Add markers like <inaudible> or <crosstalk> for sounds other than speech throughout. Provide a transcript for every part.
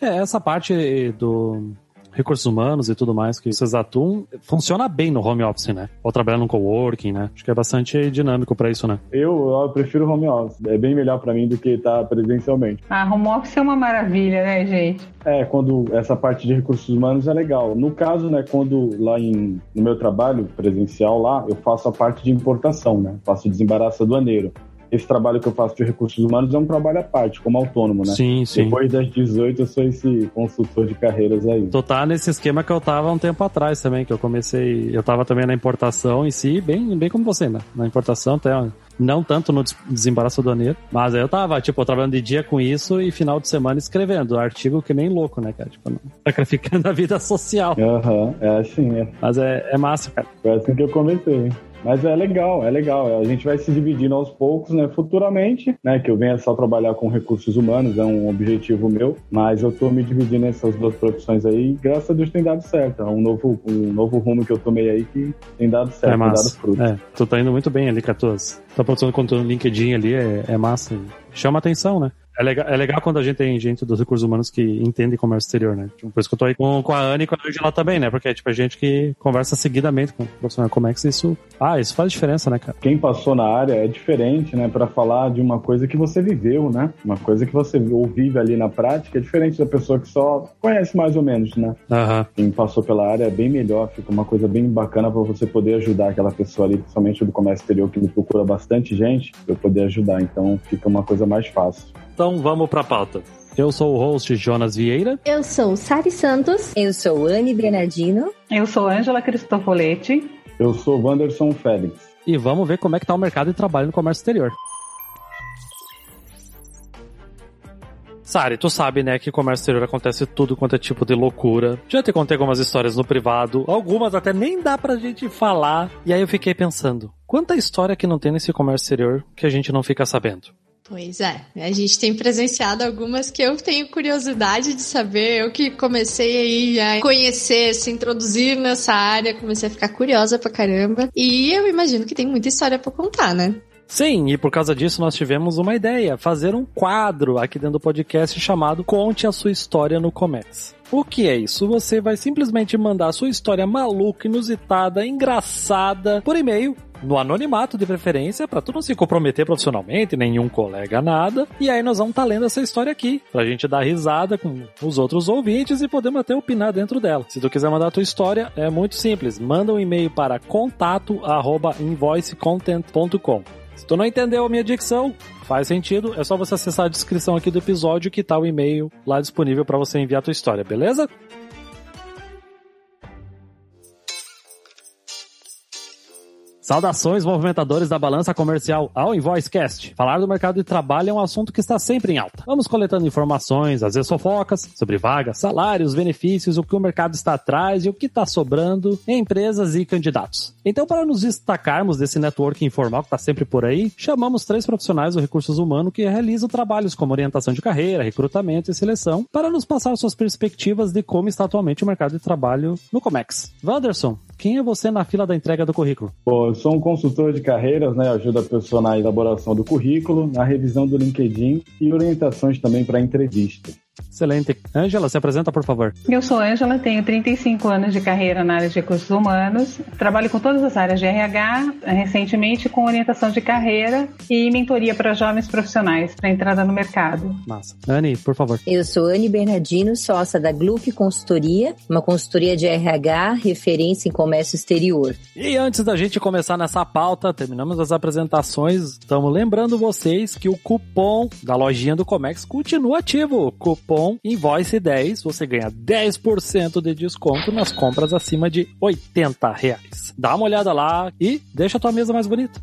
É, essa parte do recursos humanos e tudo mais que vocês atuam, funciona bem no home office, né? Ou trabalhando no coworking, né? Acho que é bastante dinâmico para isso, né? Eu, eu prefiro home office. É bem melhor para mim do que estar tá presencialmente. Ah, home office é uma maravilha, né, gente? É, quando essa parte de recursos humanos é legal. No caso, né, quando lá em, no meu trabalho presencial lá, eu faço a parte de importação, né? Faço desembaraço aduaneiro esse trabalho que eu faço de recursos humanos é um trabalho à parte, como autônomo, né? Sim, sim. Depois das 18 eu sou esse consultor de carreiras aí. Tu tá nesse esquema que eu tava um tempo atrás também, que eu comecei, eu tava também na importação em si, bem, bem como você, né? Na importação até não tanto no desembaraço aduaneiro, mas eu tava, tipo, trabalhando de dia com isso e final de semana escrevendo artigo que nem louco, né, cara? Tipo, sacrificando a vida social. Aham, uhum, é assim, é. Mas é, é massa, cara. Foi assim que eu comecei. Mas é legal, é legal. A gente vai se dividindo aos poucos, né? Futuramente, né? Que eu venha só trabalhar com recursos humanos, é um objetivo meu. Mas eu tô me dividindo nessas duas profissões aí graças a Deus tem dado certo. É um novo, um novo rumo que eu tomei aí que tem dado certo, é massa. tem dado fruto. É, tu tá indo muito bem ali com as tuas... Tá produzindo conteúdo no LinkedIn ali, é, é massa. Chama atenção, né? É legal, é legal quando a gente tem gente dos recursos humanos que entende comércio exterior, né? Tipo, por isso que eu tô aí com, com a Ana e com a Angela também, né? Porque é tipo a gente que conversa seguidamente com o profissional Comex, isso. Ah, isso faz diferença, né, cara? Quem passou na área é diferente, né? Para falar de uma coisa que você viveu, né? Uma coisa que você vive ali na prática é diferente da pessoa que só conhece mais ou menos, né? Uhum. Quem passou pela área é bem melhor, fica uma coisa bem bacana para você poder ajudar aquela pessoa ali, principalmente do comércio exterior, que me procura bastante gente, pra eu poder ajudar. Então fica uma coisa mais fácil. Então vamos pra pauta. Eu sou o host Jonas Vieira. Eu sou Sari Santos. Eu sou Anne Bernardino. Eu sou Ângela Cristofoletti. Eu sou Wanderson Félix. E vamos ver como é que tá o mercado de trabalho no comércio exterior. Sari, tu sabe, né, que comércio exterior acontece tudo quanto é tipo de loucura. Já te contei algumas histórias no privado, algumas até nem dá pra gente falar. E aí eu fiquei pensando, quanta história que não tem nesse comércio exterior que a gente não fica sabendo? Pois é, a gente tem presenciado algumas que eu tenho curiosidade de saber. Eu que comecei a conhecer, se introduzir nessa área, comecei a ficar curiosa pra caramba. E eu imagino que tem muita história para contar, né? Sim, e por causa disso nós tivemos uma ideia, fazer um quadro aqui dentro do podcast chamado Conte a sua história no Comex. O que é isso? Você vai simplesmente mandar a sua história maluca, inusitada, engraçada por e-mail no anonimato de preferência, para tu não se comprometer profissionalmente, nenhum colega nada. E aí nós vamos estar tá lendo essa história aqui, pra gente dar risada com os outros ouvintes e poder até opinar dentro dela. Se tu quiser mandar a tua história, é muito simples. Manda um e-mail para contato@invoicecontent.com. Se tu não entendeu a minha dicção, faz sentido, é só você acessar a descrição aqui do episódio que tá o e-mail lá disponível para você enviar a tua história, beleza? Saudações, movimentadores da balança comercial ao InvoiceCast. Falar do mercado de trabalho é um assunto que está sempre em alta. Vamos coletando informações, às vezes fofocas, sobre vagas, salários, benefícios, o que o mercado está atrás e o que está sobrando em empresas e candidatos. Então, para nos destacarmos desse network informal que está sempre por aí, chamamos três profissionais do recursos humanos que realizam trabalhos como orientação de carreira, recrutamento e seleção para nos passar suas perspectivas de como está atualmente o mercado de trabalho no Comex. Wanderson, quem é você na fila da entrega do currículo? Pô, eu sou um consultor de carreiras, né? Ajuda a pessoa na elaboração do currículo, na revisão do LinkedIn e orientações também para entrevista. Excelente. Ângela, se apresenta, por favor. Eu sou Ângela, tenho 35 anos de carreira na área de recursos humanos. Trabalho com todas as áreas de RH, recentemente com orientação de carreira e mentoria para jovens profissionais para entrada no mercado. Massa. Anne, por favor. Eu sou Anne Bernardino, sócia da Glup Consultoria, uma consultoria de RH referência em comércio exterior. E antes da gente começar nessa pauta, terminamos as apresentações. Estamos lembrando vocês que o cupom da lojinha do Comex continua ativo. Cupom cupom Invoice10, você ganha 10% de desconto nas compras acima de 80 reais. Dá uma olhada lá e deixa a tua mesa mais bonita.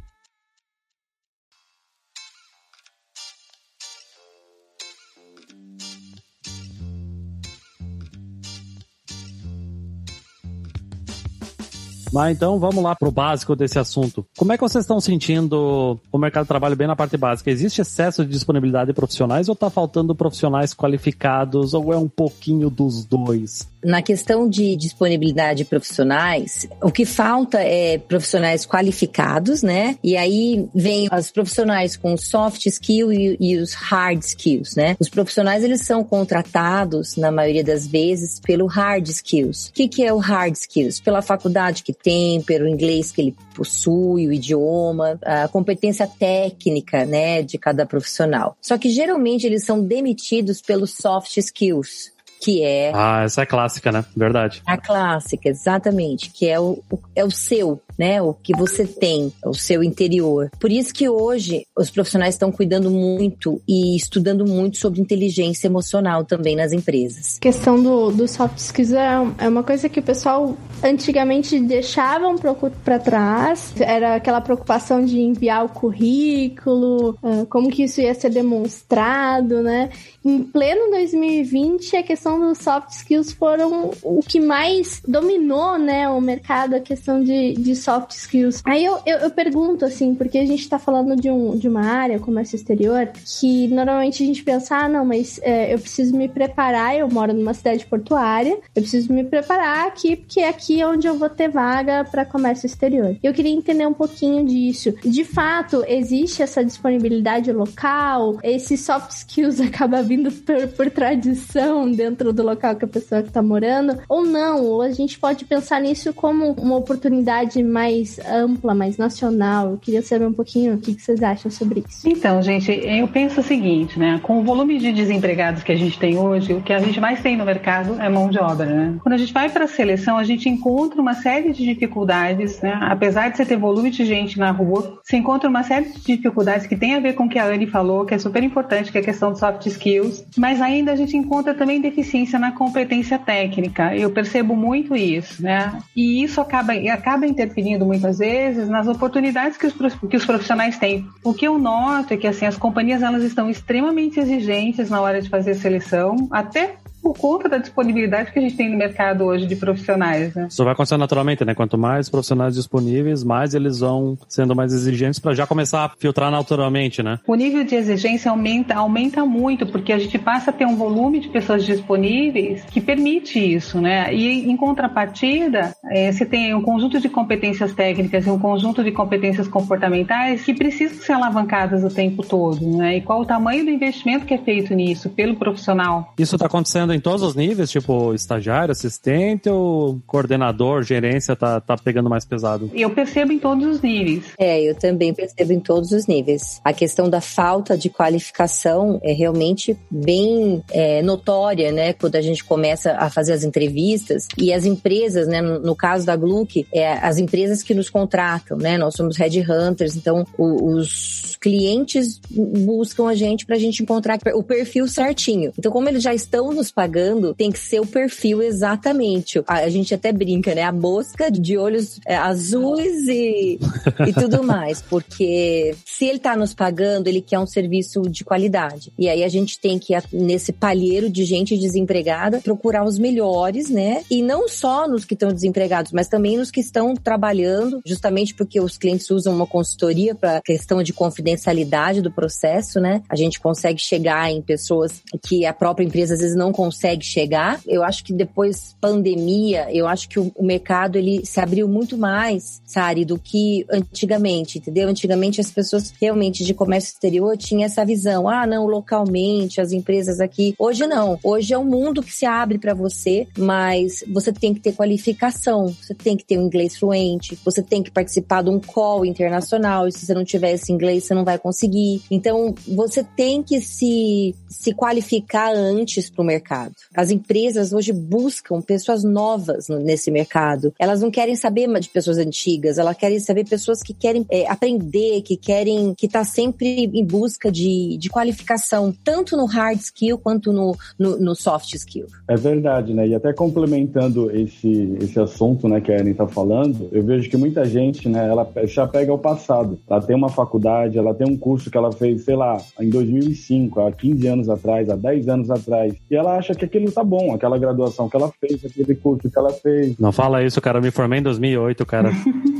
Mas então vamos lá pro básico desse assunto. Como é que vocês estão sentindo o mercado de trabalho bem na parte básica? Existe excesso de disponibilidade de profissionais ou tá faltando profissionais qualificados ou é um pouquinho dos dois? Na questão de disponibilidade de profissionais, o que falta é profissionais qualificados, né? E aí vem os profissionais com soft skill e, e os hard skills, né? Os profissionais eles são contratados na maioria das vezes pelo hard skills. O que, que é o hard skills? Pela faculdade que tem, pelo inglês que ele possui, o idioma, a competência técnica, né, de cada profissional. Só que geralmente eles são demitidos pelos soft skills que é. Ah, essa é clássica, né? Verdade. A clássica, exatamente, que é o, é o seu, né? O que você tem, o seu interior. Por isso que hoje os profissionais estão cuidando muito e estudando muito sobre inteligência emocional também nas empresas. A questão do, do soft skills é, é uma coisa que o pessoal antigamente deixavam para trás. Era aquela preocupação de enviar o currículo, ah, como que isso ia ser demonstrado, né? Em pleno 2020, a questão dos soft skills foram o que mais dominou, né, o mercado, a questão de, de soft skills. Aí eu, eu, eu pergunto, assim, porque a gente tá falando de, um, de uma área, comércio exterior, que normalmente a gente pensa, ah, não, mas é, eu preciso me preparar, eu moro numa cidade portuária, eu preciso me preparar aqui, porque é aqui onde eu vou ter vaga para comércio exterior. Eu queria entender um pouquinho disso. De fato, existe essa disponibilidade local? Esses soft skills <laughs> acabam vindo por, por tradição dentro do local que a pessoa está morando, ou não, ou a gente pode pensar nisso como uma oportunidade mais ampla, mais nacional. Eu queria saber um pouquinho o que, vocês acham sobre isso. Então, gente, eu penso o seguinte, né? Com o volume de desempregados que a gente tem hoje, o que a gente mais tem no mercado é mão de obra, né? Quando a gente vai para a seleção, a gente encontra uma série de dificuldades, né? Apesar de você ter volume de gente na rua, você encontra uma série de dificuldades que tem a ver com o que a Anne falou, que é super importante, que é a questão de soft skills skills, mas ainda a gente encontra também deficiência na competência técnica. Eu percebo muito isso, né? E isso acaba, acaba interferindo muitas vezes nas oportunidades que os, que os profissionais têm. O que eu noto é que assim as companhias elas estão extremamente exigentes na hora de fazer seleção, até por conta da disponibilidade que a gente tem no mercado hoje de profissionais. Né? Isso vai acontecer naturalmente, né? Quanto mais profissionais disponíveis, mais eles vão sendo mais exigentes para já começar a filtrar naturalmente, né? O nível de exigência aumenta, aumenta muito, porque a gente passa a ter um volume de pessoas disponíveis que permite isso, né? E em contrapartida, é, você tem um conjunto de competências técnicas e um conjunto de competências comportamentais que precisam ser alavancadas o tempo todo, né? E qual o tamanho do investimento que é feito nisso pelo profissional? Isso está acontecendo em todos os níveis, tipo estagiário, assistente ou coordenador, gerência tá, tá pegando mais pesado? Eu percebo em todos os níveis. É, eu também percebo em todos os níveis. A questão da falta de qualificação é realmente bem é, notória, né? Quando a gente começa a fazer as entrevistas e as empresas, né? No, no caso da Gluck, é as empresas que nos contratam, né? Nós somos headhunters, então o, os clientes buscam a gente para a gente encontrar o perfil certinho. Então, como eles já estão nos pagando, tem que ser o perfil exatamente. A, a gente até brinca, né? A mosca de olhos é, azuis e, <laughs> e tudo mais. Porque se ele tá nos pagando, ele quer um serviço de qualidade. E aí a gente tem que, nesse palheiro de gente desempregada, procurar os melhores, né? E não só nos que estão desempregados, mas também nos que estão trabalhando, justamente porque os clientes usam uma consultoria para questão de confidencialidade do processo, né? A gente consegue chegar em pessoas que a própria empresa às vezes não consegue consegue chegar. Eu acho que depois pandemia, eu acho que o, o mercado ele se abriu muito mais, Sari, do que antigamente, entendeu? Antigamente as pessoas realmente de comércio exterior tinham essa visão, ah, não, localmente, as empresas aqui. Hoje não. Hoje é um mundo que se abre para você, mas você tem que ter qualificação, você tem que ter um inglês fluente, você tem que participar de um call internacional, e se você não tiver esse inglês, você não vai conseguir. Então, você tem que se, se qualificar antes para o mercado mercado. As empresas hoje buscam pessoas novas nesse mercado. Elas não querem saber de pessoas antigas, elas querem saber pessoas que querem é, aprender, que querem, que tá sempre em busca de, de qualificação, tanto no hard skill quanto no, no, no soft skill. É verdade, né? E até complementando esse, esse assunto, né, que a Erin tá falando, eu vejo que muita gente, né, ela já pega o passado. Ela tem uma faculdade, ela tem um curso que ela fez, sei lá, em 2005, há 15 anos atrás, há 10 anos atrás, e ela acha acha que aquilo tá bom, aquela graduação que ela fez, aquele curso que ela fez. Não fala isso, cara. Eu me formei em 2008, cara.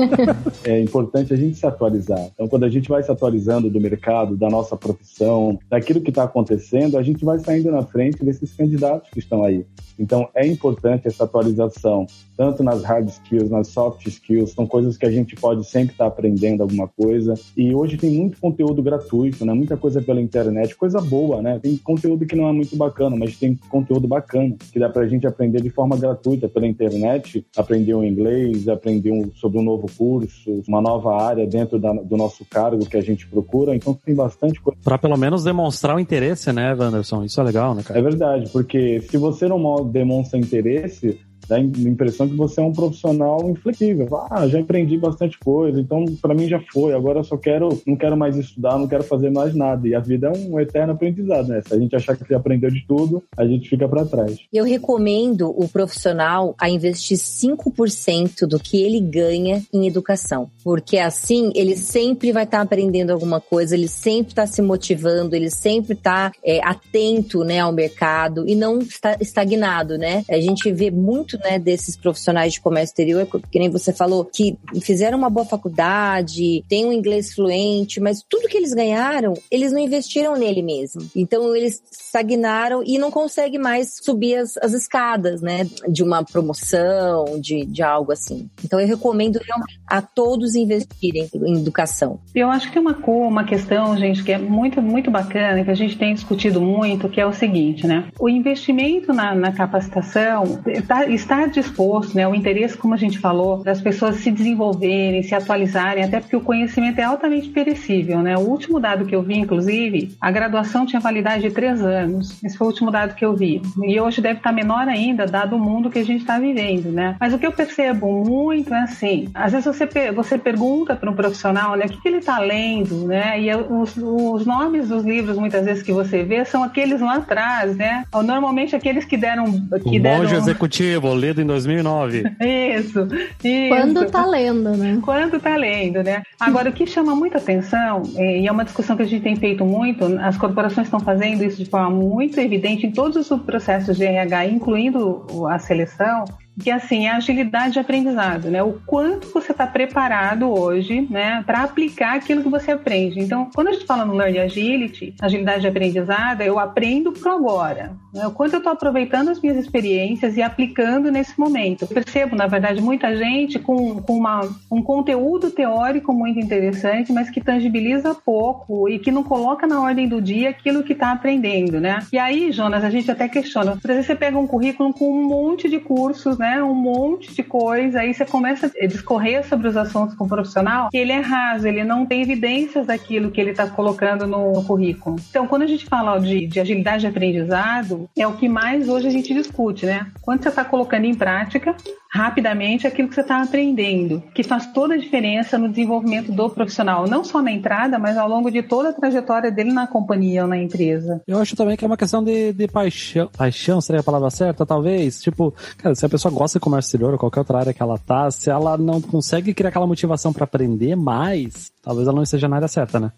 <laughs> é importante a gente se atualizar. Então, quando a gente vai se atualizando do mercado, da nossa profissão, daquilo que está acontecendo, a gente vai saindo na frente desses candidatos que estão aí. Então, é importante essa atualização, tanto nas hard skills, nas soft skills, são coisas que a gente pode sempre estar tá aprendendo alguma coisa. E hoje tem muito conteúdo gratuito, né? Muita coisa pela internet, coisa boa, né? Tem conteúdo que não é muito bacana, mas tem conteúdo bacana que dá pra gente aprender de forma gratuita pela internet, aprender um inglês, aprender um, sobre um novo curso, uma nova área dentro da, do nosso cargo que a gente procura. Então tem bastante coisa. Pra pelo menos demonstrar o interesse, né, Wanderson? Isso é legal, né, cara? É verdade, porque se você não demonstra interesse, dá a impressão que você é um profissional inflexível. Ah, já aprendi bastante coisa, então para mim já foi. Agora eu só quero, não quero mais estudar, não quero fazer mais nada. E a vida é um eterno aprendizado, né? Se a gente achar que aprendeu de tudo, a gente fica para trás. Eu recomendo o profissional a investir 5% do que ele ganha em educação, porque assim ele sempre vai estar tá aprendendo alguma coisa, ele sempre está se motivando, ele sempre está é, atento, né, ao mercado e não está estagnado, né? A gente vê muito né, desses profissionais de comércio exterior, que nem você falou, que fizeram uma boa faculdade, têm um inglês fluente, mas tudo que eles ganharam, eles não investiram nele mesmo. Então eles estagnaram e não conseguem mais subir as, as escadas, né, de uma promoção, de, de algo assim. Então eu recomendo realmente a todos investirem em educação. Eu acho que tem uma, uma questão, gente, que é muito, muito bacana, que a gente tem discutido muito, que é o seguinte, né? O investimento na, na capacitação está estar disposto, né, o interesse, como a gente falou, das pessoas se desenvolverem, se atualizarem, até porque o conhecimento é altamente perecível, né? O último dado que eu vi, inclusive, a graduação tinha validade de três anos. Esse foi o último dado que eu vi. E hoje deve estar menor ainda, dado o mundo que a gente está vivendo, né? Mas o que eu percebo muito é assim, às vezes você, você pergunta para um profissional, né, o que, que ele está lendo, né? E os, os nomes dos livros, muitas vezes, que você vê, são aqueles lá atrás, né? Normalmente aqueles que deram... Que o deram... monge executivo, lido em 2009. <laughs> Isso, isso. Quando tá lendo, né? Quando tá lendo, né? Agora, o que chama muita atenção, e é uma discussão que a gente tem feito muito, as corporações estão fazendo isso de forma muito evidente em todos os processos de RH, incluindo a seleção, que assim é agilidade de aprendizado, né? O quanto você está preparado hoje, né, para aplicar aquilo que você aprende. Então, quando a gente fala no Learning Agility, agilidade de aprendizado, eu aprendo pro agora. Né? O quanto eu estou aproveitando as minhas experiências e aplicando nesse momento. Eu percebo, na verdade, muita gente com, com uma, um conteúdo teórico muito interessante, mas que tangibiliza pouco e que não coloca na ordem do dia aquilo que está aprendendo, né? E aí, Jonas, a gente até questiona. Por exemplo, você pega um currículo com um monte de cursos, né? Né? Um monte de coisa. Aí você começa a discorrer sobre os assuntos com o profissional, que ele é raso, ele não tem evidências daquilo que ele está colocando no, currículo. Então, quando a gente fala de, de, agilidade de aprendizado, é o que mais hoje a gente discute, né? Quando você está colocando em prática rapidamente aquilo que você está aprendendo, que faz toda a diferença no desenvolvimento do profissional, não só na entrada, mas ao longo de toda a trajetória dele na companhia ou na empresa. Eu acho também que é uma questão de, de paixão, paixão seria a palavra certa, talvez. Tipo, cara, se a pessoa gosta de comércio exterior ou qualquer outra área que ela tá, se ela não consegue criar aquela motivação para aprender mais, talvez ela não esteja na área certa, né?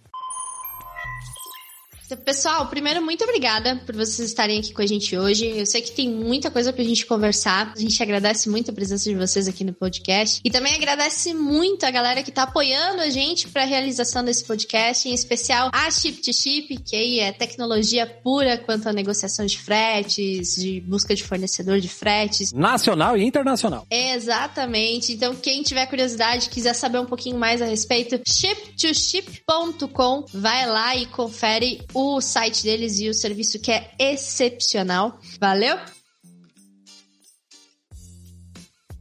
Então, pessoal, primeiro, muito obrigada por vocês estarem aqui com a gente hoje. Eu sei que tem muita coisa pra gente conversar. A gente agradece muito a presença de vocês aqui no podcast. E também agradece muito a galera que tá apoiando a gente pra realização desse podcast, em especial a Chip to Chip, que aí é tecnologia pura quanto à negociação de fretes, de busca de fornecedor de fretes. Nacional e internacional. Exatamente. Então, quem tiver curiosidade, quiser saber um pouquinho mais a respeito, ship2ship.com, vai lá e confere o o site deles e o serviço que é excepcional. Valeu?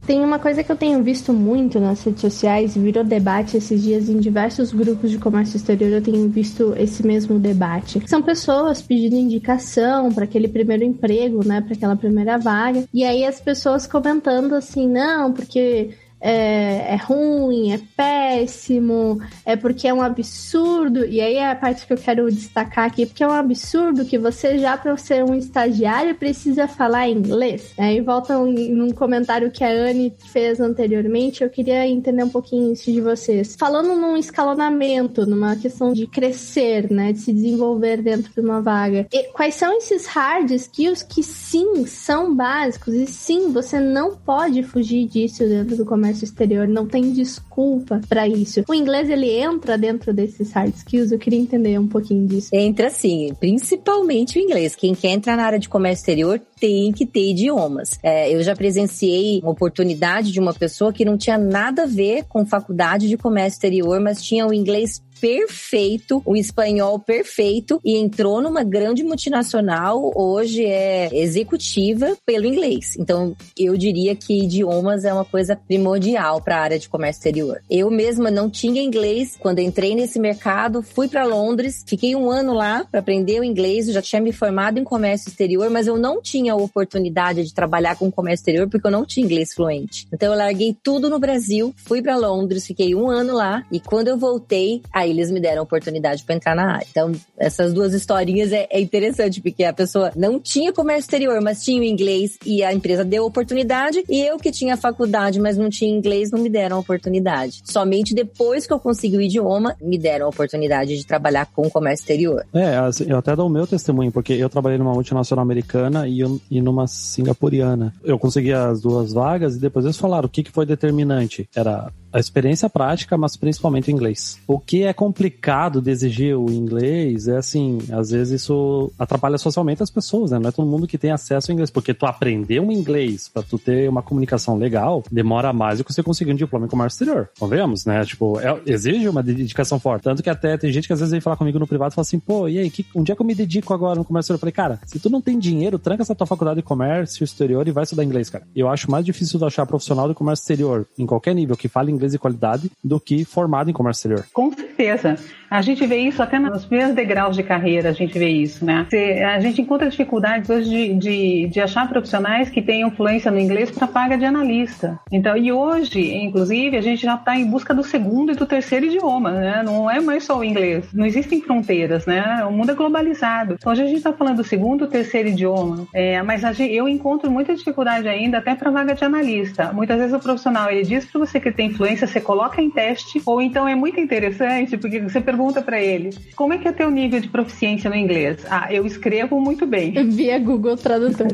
Tem uma coisa que eu tenho visto muito nas redes sociais, virou debate esses dias em diversos grupos de comércio exterior. Eu tenho visto esse mesmo debate. São pessoas pedindo indicação para aquele primeiro emprego, né, para aquela primeira vaga. E aí as pessoas comentando assim: não, porque é, é ruim, é péssimo, é porque é um absurdo. E aí é a parte que eu quero destacar aqui, porque é um absurdo que você já, para ser um estagiário, precisa falar inglês. Aí volta um, num comentário que a Anne fez anteriormente, eu queria entender um pouquinho isso de vocês. Falando num escalonamento, numa questão de crescer, né, de se desenvolver dentro de uma vaga. E quais são esses hard skills que sim são básicos e sim você não pode fugir disso dentro do comércio exterior, não tem desculpa para isso. O inglês ele entra dentro desses hard skills, eu queria entender um pouquinho disso. Entra sim, principalmente o inglês. Quem quer entrar na área de comércio exterior tem que ter idiomas. É, eu já presenciei uma oportunidade de uma pessoa que não tinha nada a ver com faculdade de comércio exterior, mas tinha o inglês perfeito, o espanhol perfeito e entrou numa grande multinacional, hoje é executiva pelo inglês. Então, eu diria que idiomas é uma coisa primordial para a área de comércio exterior. Eu mesma não tinha inglês quando entrei nesse mercado, fui para Londres, fiquei um ano lá para aprender o inglês, eu já tinha me formado em comércio exterior, mas eu não tinha a oportunidade de trabalhar com comércio exterior porque eu não tinha inglês fluente. Então, eu larguei tudo no Brasil, fui para Londres, fiquei um ano lá e quando eu voltei, aí eles me deram a oportunidade para entrar na área. Então, essas duas historinhas é, é, interessante, porque a pessoa não tinha comércio exterior, mas tinha o inglês e a empresa deu oportunidade, e eu que tinha faculdade, mas não tinha inglês, não me deram a oportunidade. Somente depois que eu consegui o idioma, me deram a oportunidade de trabalhar com comércio exterior. É, eu até dou o meu testemunho, porque eu trabalhei numa multinacional americana e, e numa singapuriana. Eu consegui as duas vagas e depois eles falaram o que, que foi determinante. Era a experiência prática, mas principalmente o inglês. O que é complicado de exigir o inglês é assim, às vezes isso atrapalha socialmente as pessoas, né? Não é todo mundo que tem acesso ao inglês, porque tu aprender um inglês para tu ter uma comunicação legal demora mais do que você conseguir um diploma em comércio exterior. Convenhamos, né? Tipo, é, exige uma dedicação forte. Tanto que até tem gente que às vezes vem falar comigo no privado e fala assim, pô, e aí, que, um dia que eu me dedico agora no comércio exterior? Eu falei, cara, se tu não tem dinheiro, tranca essa tua faculdade de comércio exterior e vai estudar inglês, cara. Eu acho mais difícil de achar profissional de comércio exterior em qualquer nível que fale inglês inglês de qualidade do que formado em comércio exterior. Com certeza. A gente vê isso até nos primeiros degraus de carreira, a gente vê isso, né? A gente encontra dificuldades hoje de, de, de achar profissionais que tenham fluência no inglês para paga de analista. Então, e hoje, inclusive, a gente já está em busca do segundo e do terceiro idioma, né? Não é mais só o inglês. Não existem fronteiras, né? O mundo é globalizado. Então, hoje a gente está falando do segundo, terceiro idioma. É, mas gente, eu encontro muita dificuldade ainda até para vaga de analista. Muitas vezes o profissional ele diz para você que tem fluência, você coloca em teste, ou então é muito interessante porque você pergunta pergunta para ele: como é que é teu nível de proficiência no inglês? Ah, eu escrevo muito bem. Via Google Tradutor.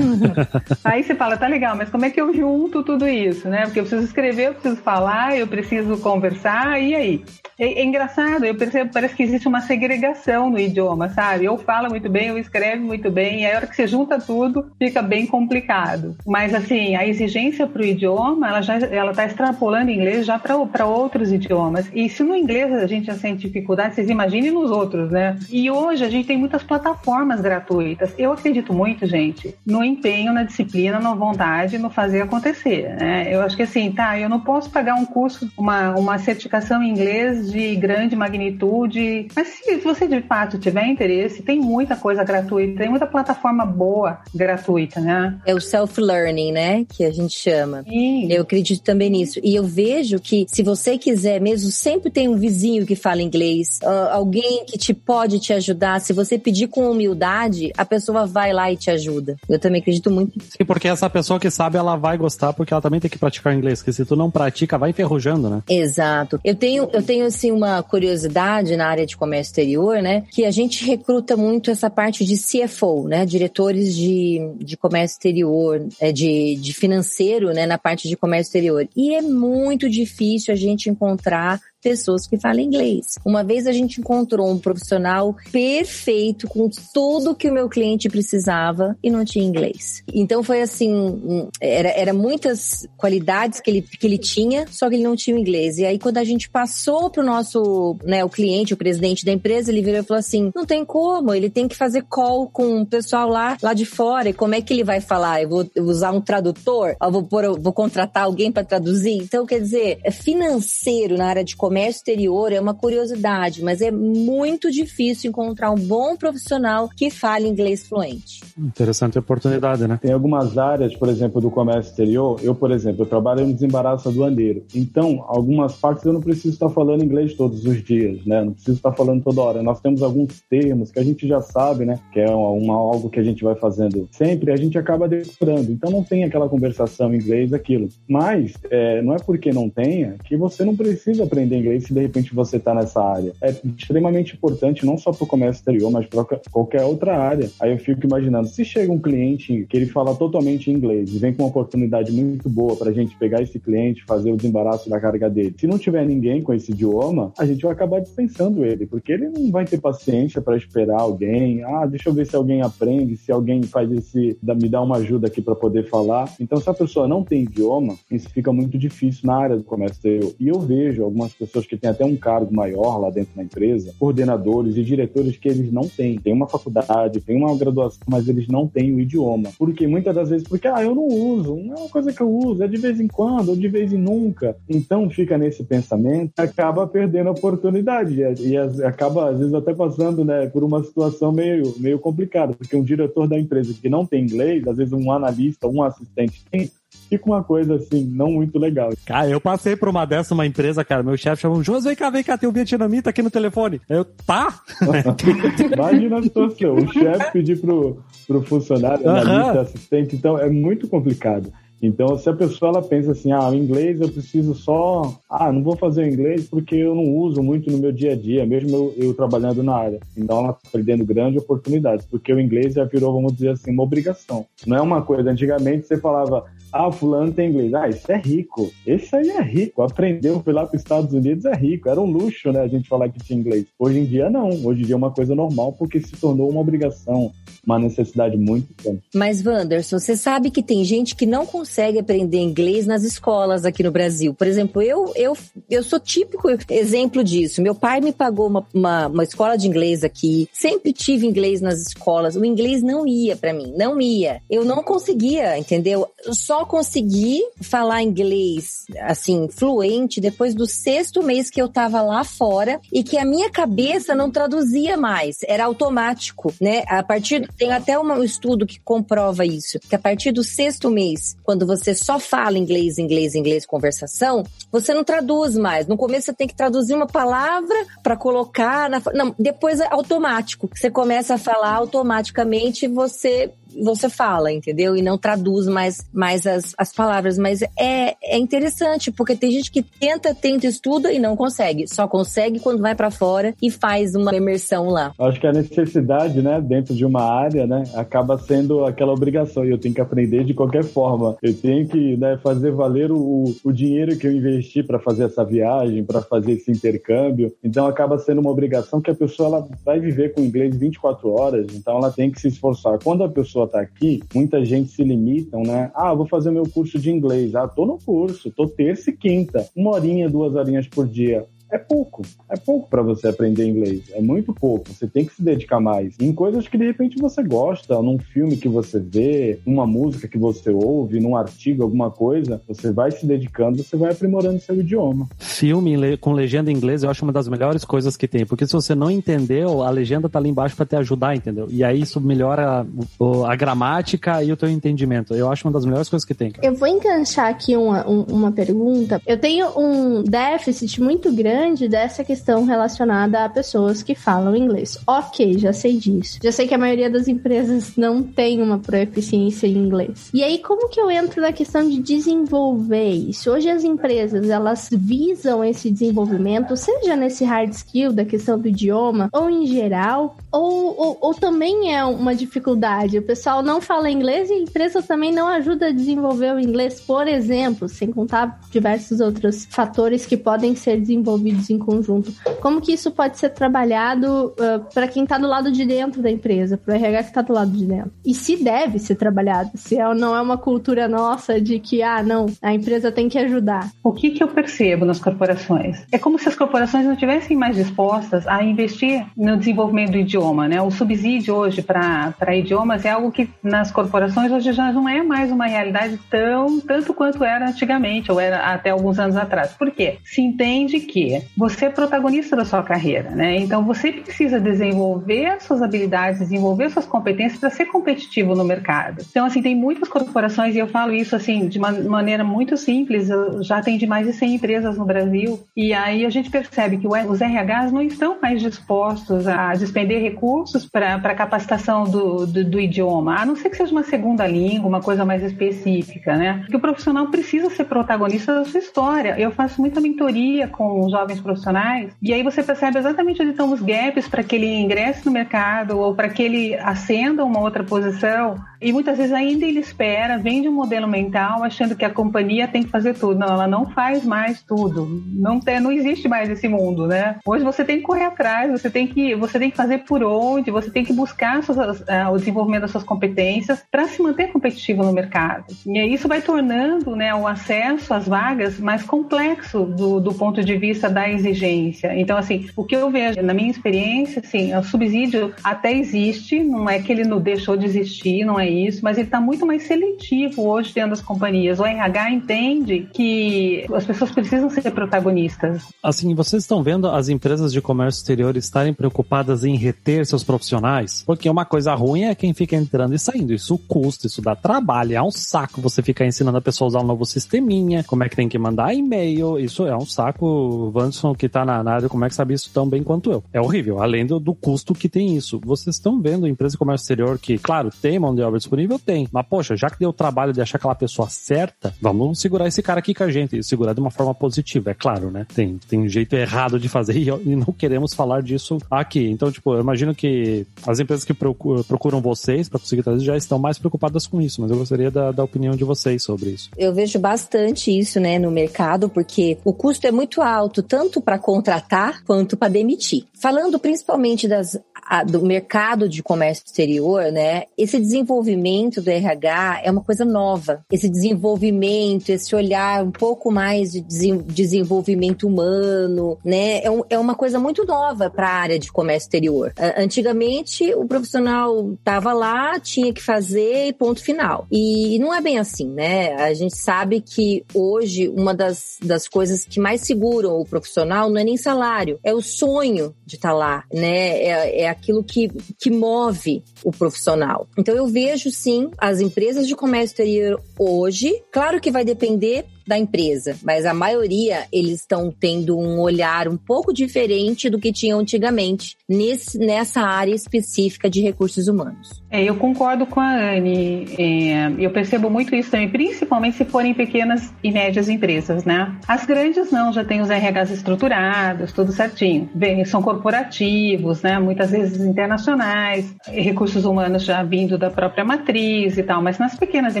<laughs> Aí você fala, tá legal, mas como é que eu junto tudo isso, né? Porque eu preciso escrever, eu preciso falar, eu preciso conversar, e aí? É, é, engraçado, eu percebo, parece que existe uma segregação no idioma, sabe? Eu falo muito bem, eu escrevo muito bem, e a hora que você junta tudo, fica bem complicado. Mas, assim, a exigência para o idioma, ela já ela está extrapolando inglês já para outros idiomas. E se no inglês a gente já sente dificuldade, vocês imaginem nos outros, né? E hoje a gente tem muitas plataformas gratuitas. Eu acredito muito, gente, no empenho, na disciplina, na vontade, no fazer acontecer, né? Eu acho que assim, tá, eu não posso pagar um curso, uma, uma certificação em inglês de grande magnitude. Mas se você de fato tiver interesse, tem muita coisa gratuita, tem muita plataforma boa gratuita, né? É o self-learning, né? Que a gente chama. Sim. Eu acredito também nisso. E eu vejo que se você quiser mesmo, sempre tem um vizinho que fala inglês, uh, alguém que te pode te ajudar. Se você pedir com humildade, a pessoa vai lá e te ajuda. Eu também acredito muito. Sim, porque essa pessoa que sabe, ela vai gostar, porque ela também tem que praticar inglês. Porque se tu não pratica, vai enferrujando, né? Exato. Eu tenho, eu tenho assim uma curiosidade na área de comércio exterior, né? Que a gente recruta muito essa parte de CFO, né? Diretores de, de comércio exterior, é, de, de financeiro, né? Na parte de comércio exterior. E é muito difícil a gente encontrar pessoas que falam inglês. Uma vez a gente encontrou um profissional perfeito com tudo que o meu cliente precisava e não tinha inglês. Então foi assim, era, era muitas qualidades que ele, que ele tinha, só que ele não tinha inglês. E aí quando a gente passou pro nosso, né, o cliente, o presidente da empresa, ele virou e falou assim, não tem como, ele tem que fazer call com o pessoal lá, lá de fora, e como é que ele vai falar? Eu vou usar um tradutor? Eu vou, pôr, vou contratar alguém para traduzir? Então, quer dizer, é financeiro na área de comércio exterior é uma curiosidade, mas é muito difícil encontrar um bom profissional que fale inglês fluente. Interessante oportunidade, né? Tem algumas áreas, por exemplo, do comércio exterior. Eu, por exemplo, eu trabalho no desembaraço aduaneiro. Então, algumas partes eu não preciso estar falando inglês todos os dias, né? Não preciso estar falando toda hora. Nós temos alguns termos que a gente já sabe, né? Que é uma, algo que a gente vai fazendo sempre, a gente acaba decorando. Então, não tem aquela conversação em inglês, aquilo. Mas, é, não é porque não tenha que você não precisa aprender inglês se de repente você está nessa área. É extremamente importante, não só para o comércio exterior, mas para qualquer outra área. Aí eu fico imaginando, se chega um cliente que ele fala totalmente inglês e vem com uma oportunidade muito boa para a gente pegar esse cliente, fazer o desembaraço da carga dele. Se não tiver ninguém com esse idioma, a gente vai acabar dispensando ele, porque ele não vai ter paciência para esperar alguém. Ah, deixa eu ver se alguém aprende, se alguém faz esse, me dá uma ajuda aqui para poder falar. Então, se a pessoa não tem idioma, isso fica muito difícil na área do comércio exterior. E eu vejo algumas pessoas que têm até um cargo maior lá dentro da empresa, coordenadores e diretores que eles não têm. Tem uma faculdade, tem uma graduação, mas eles não têm o idioma. Porque muitas das vezes, porque ah, eu não uso, não é uma coisa que eu uso, é de vez em quando, ou de vez em nunca. Então fica nesse pensamento, acaba perdendo a oportunidade e, acaba às vezes até passando, né, por uma situação meio meio complicada, porque um diretor da empresa que não tem inglês, às vezes um analista, um assistente tem, fica uma coisa assim, não muito legal. Cara, eu passei por uma dessa, uma empresa, cara, meu chefe chamou, João, vem cá, vem cá, tem um vietnamita aqui no telefone. Eu, tá? <laughs> Imagina a situação, o chefe pedir pro, pro funcionário, uhum. analista, assistente, então é muito complicado. Então, se a pessoa ela pensa assim, ah, o inglês eu preciso só, ah, não vou fazer o inglês porque eu não uso muito no meu dia a dia, mesmo eu, eu trabalhando na área. Então, ela está perdendo grandes oportunidades, porque o inglês já virou, vamos dizer assim, uma obrigação. Não é uma coisa, antigamente você falava, ah, fulano tem inglês. Ah, isso é rico. Esse aí é rico. Aprendeu, foi lá para os Estados Unidos, é rico. Era um luxo, né, a gente falar que tinha inglês. Hoje em dia, não. Hoje em dia é uma coisa normal porque se tornou uma obrigação, uma necessidade muito grande. Mas, Wanderson, você sabe que tem gente que não consegue aprender inglês nas escolas aqui no Brasil. Por exemplo, eu, eu, eu sou típico exemplo disso. Meu pai me pagou uma, uma, uma escola de inglês aqui. Sempre tive inglês nas escolas. O inglês não ia para mim, não ia. Eu não conseguia, entendeu? Só só consegui falar inglês, assim, fluente depois do sexto mês que eu tava lá fora e que a minha cabeça não traduzia mais, era automático, né? A partir, tem até um estudo que comprova isso, que a partir do sexto mês, quando você só fala inglês, inglês, inglês, conversação, você não traduz mais. No começo você tem que traduzir uma palavra para colocar na, não, depois é automático. Você começa a falar automaticamente, você você fala, entendeu? E não traduz mais, mais as, as palavras. Mas é, é interessante, porque tem gente que tenta, tenta, estuda e não consegue. Só consegue quando vai para fora e faz uma imersão lá. Acho que a necessidade, né, dentro de uma área, né, acaba sendo aquela obrigação. E eu tenho que aprender de qualquer forma. Eu tenho que né, fazer valer o, o dinheiro que eu investi para fazer essa viagem, para fazer esse intercâmbio. Então acaba sendo uma obrigação que a pessoa ela vai viver com inglês 24 horas. Então ela tem que se esforçar. Quando a pessoa está aqui, muita gente se limitam, né? Ah, vou fazer meu curso de inglês. Ah, tô no curso, tô terça e quinta. Uma horinha, duas horinhas por dia é pouco. É pouco para você aprender inglês. É muito pouco. Você tem que se dedicar mais. Em coisas que de repente você gosta, num filme que você vê, numa música que você ouve, num artigo, alguma coisa, você vai se dedicando, você vai aprimorando seu idioma. Filme com legenda em inglês eu acho uma das melhores coisas que tem, porque se você não entendeu, a legenda tá ali embaixo para te ajudar, entendeu? E aí isso melhora a, a gramática e o teu entendimento. Eu acho uma das melhores coisas que tem. Cara. Eu vou enganchar aqui uma, uma pergunta. Eu tenho um déficit muito grande grande dessa questão relacionada a pessoas que falam inglês. Ok, já sei disso. Já sei que a maioria das empresas não tem uma proficiência em inglês. E aí, como que eu entro na questão de desenvolver isso? Hoje as empresas, elas visam esse desenvolvimento, seja nesse hard skill da questão do idioma, ou em geral, ou, ou, ou também é uma dificuldade. O pessoal não fala inglês e a empresa também não ajuda a desenvolver o inglês, por exemplo, sem contar diversos outros fatores que podem ser desenvolvidos desenvolvidos em conjunto. Como que isso pode ser trabalhado uh, ah, para quem está do lado de dentro da empresa, para o RH que está do lado de dentro? E se deve ser trabalhado, se é, não é uma cultura nossa de que, ah, não, a empresa tem que ajudar. O que, que eu percebo nas corporações? É como se as corporações não estivessem mais dispostas a investir no desenvolvimento do idioma, né? O subsídio hoje para idiomas é algo que nas corporações hoje já não é mais uma realidade tão tanto quanto era antigamente ou era até alguns anos atrás. Por quê? Se entende que Você é protagonista da sua carreira, né? Então você precisa desenvolver as suas habilidades, desenvolver as suas competências para ser competitivo no mercado. Então, assim, tem muitas corporações, e eu falo isso assim de uma maneira muito simples, eu já atendi mais de 100 empresas no Brasil, e aí a gente percebe que os RHs não estão mais dispostos a despender recursos para capacitação do, do, do, idioma, a não ser que seja uma segunda língua, uma coisa mais específica, né? Porque o profissional precisa ser protagonista da sua história. Eu faço muita mentoria com jovens profissionais, e aí você percebe exatamente onde estão os gaps para que ele ingresse no mercado ou para que ele ascenda uma outra posição. E muitas vezes ainda ele espera, vende um modelo mental achando que a companhia tem que fazer tudo. Não, ela não faz mais tudo. Não, tem, não existe mais esse mundo, né? Hoje você tem que correr atrás, você tem que, você tem que fazer por onde, você tem que buscar suas, uh, o desenvolvimento das suas competências para se manter competitivo no mercado. E isso vai tornando né, o acesso às vagas mais complexo do, do ponto de vista da exigência. Então, assim, o que eu vejo na minha experiência, assim, o subsídio até existe, não é que ele não deixou de existir, não é isso, mas ele está muito mais seletivo hoje dentro das companhias. O RH entende que as pessoas precisam ser protagonistas. Assim, vocês estão vendo as empresas de comércio exterior estarem preocupadas em reter seus profissionais? Porque uma coisa ruim é quem fica entrando e saindo. Isso custa, isso dá trabalho, é um saco você ficar ensinando a pessoa a usar um novo sisteminha, como é que tem que mandar e-mail. Isso é um saco. Vanson, que tá na área, como é que sabe isso tão bem quanto eu? É horrível, além do, do custo que tem isso. Vocês estão vendo empresa de comércio exterior que, claro, tem mão de obra disponível? Tem. Mas, poxa, já que deu o trabalho de achar aquela pessoa certa, vamos segurar esse cara aqui com a gente. E segurar de uma forma positiva, é claro, né? Tem, tem um jeito errado de fazer e, e não queremos falar disso aqui. Então, tipo, eu imagino que as empresas que procuram, procuram vocês para conseguir trazer já estão mais preocupadas com isso, mas eu gostaria da, da opinião de vocês sobre isso. Eu vejo bastante isso, né, no mercado, porque o custo é muito alto, tanto para contratar quanto para demitir. Falando principalmente das a, do mercado de comércio exterior, né? Esse desenvolvimento do RH é uma coisa nova. Esse desenvolvimento, esse olhar um pouco mais de desenvolvimento humano, né? É, um, é uma coisa muito nova para a área de comércio exterior. Antigamente, o profissional estava lá, tinha que fazer ponto final. E, e não é bem assim, né? A gente sabe que hoje uma das, das coisas que mais seguram o profissional não é nem salário, é o sonho de estar tá lá, né? É, é aquilo que, que move o profissional. Então eu vejo sim as empresas de comércio exterior hoje, claro que vai depender da empresa, mas a maioria eles estão tendo um olhar um pouco diferente do que tinham antigamente nesse, nessa área específica de recursos humanos. É, eu concordo com a Anne. É, eu percebo muito isso também, principalmente se forem pequenas e médias empresas, né? As grandes não, já tem os RHs estruturados, tudo certinho. Bem, são corporativos, né? Muitas vezes internacionais, recursos humanos já vindo da própria matriz e tal. Mas nas pequenas e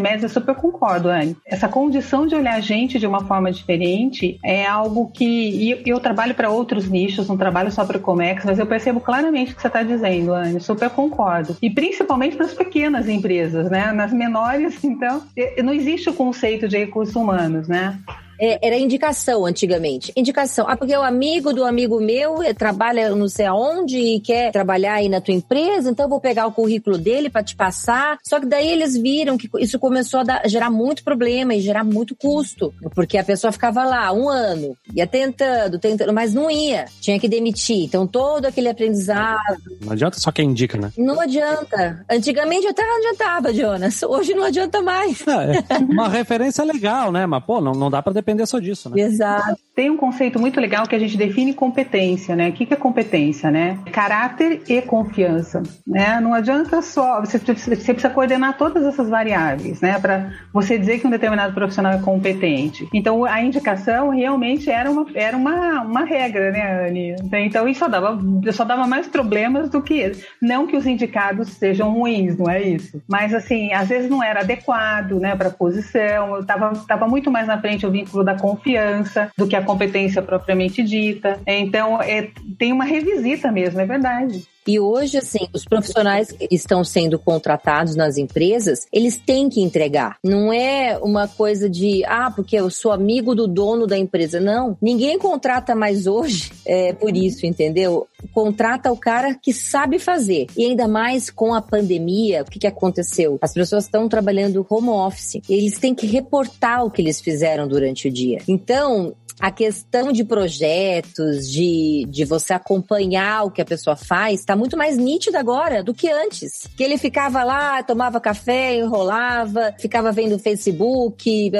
médias eu super concordo, Anne. Essa condição de olhar a gente gente de uma forma diferente é algo que. E eu trabalho para outros nichos, não trabalho só para o Comex, mas eu percebo claramente o que você está dizendo, Anne. Super concordo. E principalmente nas pequenas empresas, né? Nas menores, <laughs> então, não existe o conceito de recursos humanos, né? É, era indicação antigamente. Indicação. Ah, porque o amigo do amigo meu eh, trabalha não sei aonde e quer trabalhar aí na tua empresa, então eu vou pegar o currículo dele para te passar. Só que daí eles viram que isso começou a dar, gerar muito problema e gerar muito custo. Porque a pessoa ficava lá um ano, ia tentando, tentando, mas não ia. Tinha que demitir. Então todo aquele aprendizado. Não adianta só quem indica, né? Não adianta. Antigamente até não adiantava, Jonas. Hoje não adianta mais. É, <laughs> uma referência legal, né? Mas, pô, não, não dá para depender só disso, né? Exato. Tem um conceito muito legal que a gente define competência, né? O que é competência, né? Caráter e confiança, né? Não adianta só, você, precisa coordenar todas essas variáveis, né? Para você dizer que um determinado profissional é competente. Então, a indicação realmente era uma, era uma, uma regra, né, Anne? Então, isso só dava, só dava mais problemas do que... Não que os indicados sejam ruins, não é isso? Mas, assim, às vezes não era adequado, né, para a posição. Eu tava, tava muito mais na frente o vínculo da confiança do que a competência propriamente dita. Então, é, tem uma revisita mesmo, é verdade. E hoje, assim, os profissionais que estão sendo contratados nas empresas, eles têm que entregar. Não é uma coisa de, ah, porque eu sou amigo do dono da empresa. Não. Ninguém contrata mais hoje é, por isso, entendeu? Contrata o cara que sabe fazer. E ainda mais com a pandemia, o que, que aconteceu? As pessoas estão trabalhando home office. Eles têm que reportar o que eles fizeram durante o dia. Então, a questão de projetos, de, de você acompanhar o que a pessoa faz, está muito mais nítida agora do que antes. Que ele ficava lá, tomava café, enrolava, ficava vendo Facebook.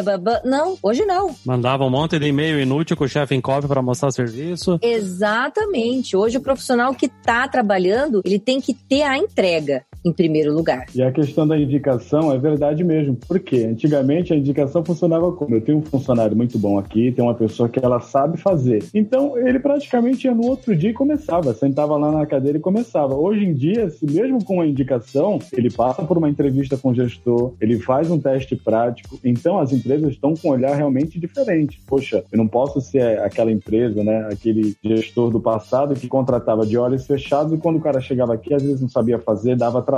Não, hoje não. Mandava um monte de e-mail inútil com o chefe em cópia para mostrar serviço. Exatamente. Hoje o profissional que está trabalhando, ele tem que ter a entrega em primeiro lugar. E a questão da indicação é verdade mesmo. Por quê? Antigamente a indicação funcionava como? Eu tenho um funcionário muito bom aqui, tem uma pessoa que ela sabe fazer. Então ele praticamente ia no outro dia e começava, sentava lá na cadeira e começava. Hoje em dia, mesmo com uma indicação, ele passa por uma entrevista com o gestor, ele faz um teste prático. Então as empresas estão com um olhar realmente diferente. Poxa, eu não posso ser aquela empresa, né, aquele gestor do passado que contratava de olhos fechados e quando o cara chegava aqui às vezes não sabia fazer, dava trabalho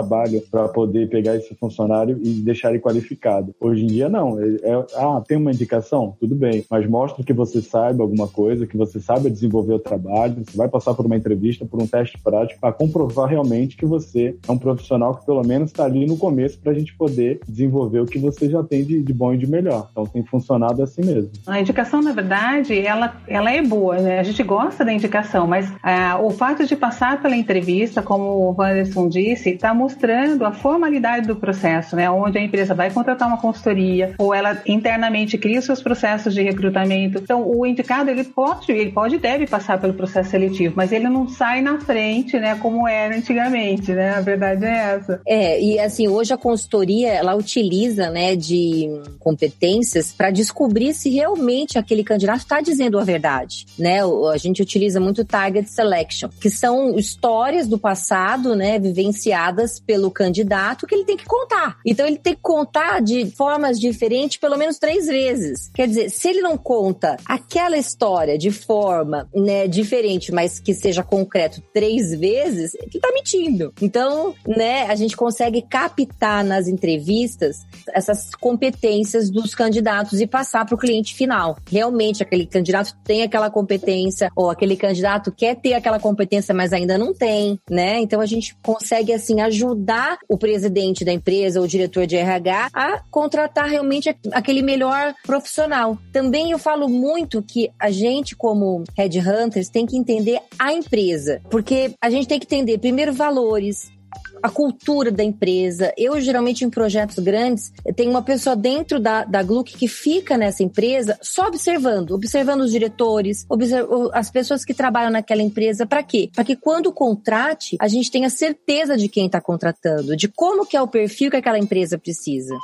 para poder pegar esse funcionário e deixar ele qualificado. Hoje em dia, não. É, é, ah, tem uma indicação? Tudo bem, mas mostra que você saiba alguma coisa, que você saiba desenvolver o trabalho, você vai passar por uma entrevista, por um teste prático, para comprovar realmente que você é um profissional que pelo menos está ali no começo para a gente poder desenvolver o que você já tem de, de, bom e de melhor. Então tem funcionado assim mesmo. A indicação, na verdade, ela, ela é boa, né? A gente gosta da indicação, mas ah, o fato de passar pela entrevista, como o Wanderson disse, está mostrando a formalidade do processo, né? Onde a empresa vai contratar uma consultoria ou ela internamente cria seus processos de recrutamento. Então, o indicado ele pode, ele pode e deve passar pelo processo seletivo, mas ele não sai na frente, né? Como era antigamente, né? A verdade é essa. É, e assim, hoje a consultoria ela utiliza, né, de competências para descobrir se realmente aquele candidato está dizendo a verdade, né? A gente utiliza muito target selection, que são histórias do passado, né, vivenciadas pelo candidato que ele tem que contar. Então ele tem que contar de formas diferentes pelo menos três vezes. Quer dizer, se ele não conta aquela história de forma né, diferente, mas que seja concreto três vezes, ele tá mentindo. Então, né, a gente consegue captar nas entrevistas essas competências dos candidatos e passar para o cliente final. Realmente aquele candidato tem aquela competência ou aquele candidato quer ter aquela competência, mas ainda não tem, né? Então a gente consegue assim ajudar ajudar o presidente da empresa ou o diretor de RH a contratar realmente aquele melhor profissional. Também eu falo muito que a gente, como headhunters, tem que entender a empresa, porque a gente tem que entender primeiro valores, a cultura da empresa. Eu, geralmente, em projetos grandes, tenho uma pessoa dentro da, da Gluck que fica nessa empresa só observando, observando os diretores, observ as pessoas que trabalham naquela empresa. Para quê? Para que quando contrate, a gente tenha certeza de quem está contratando, de como que é o perfil que aquela empresa precisa.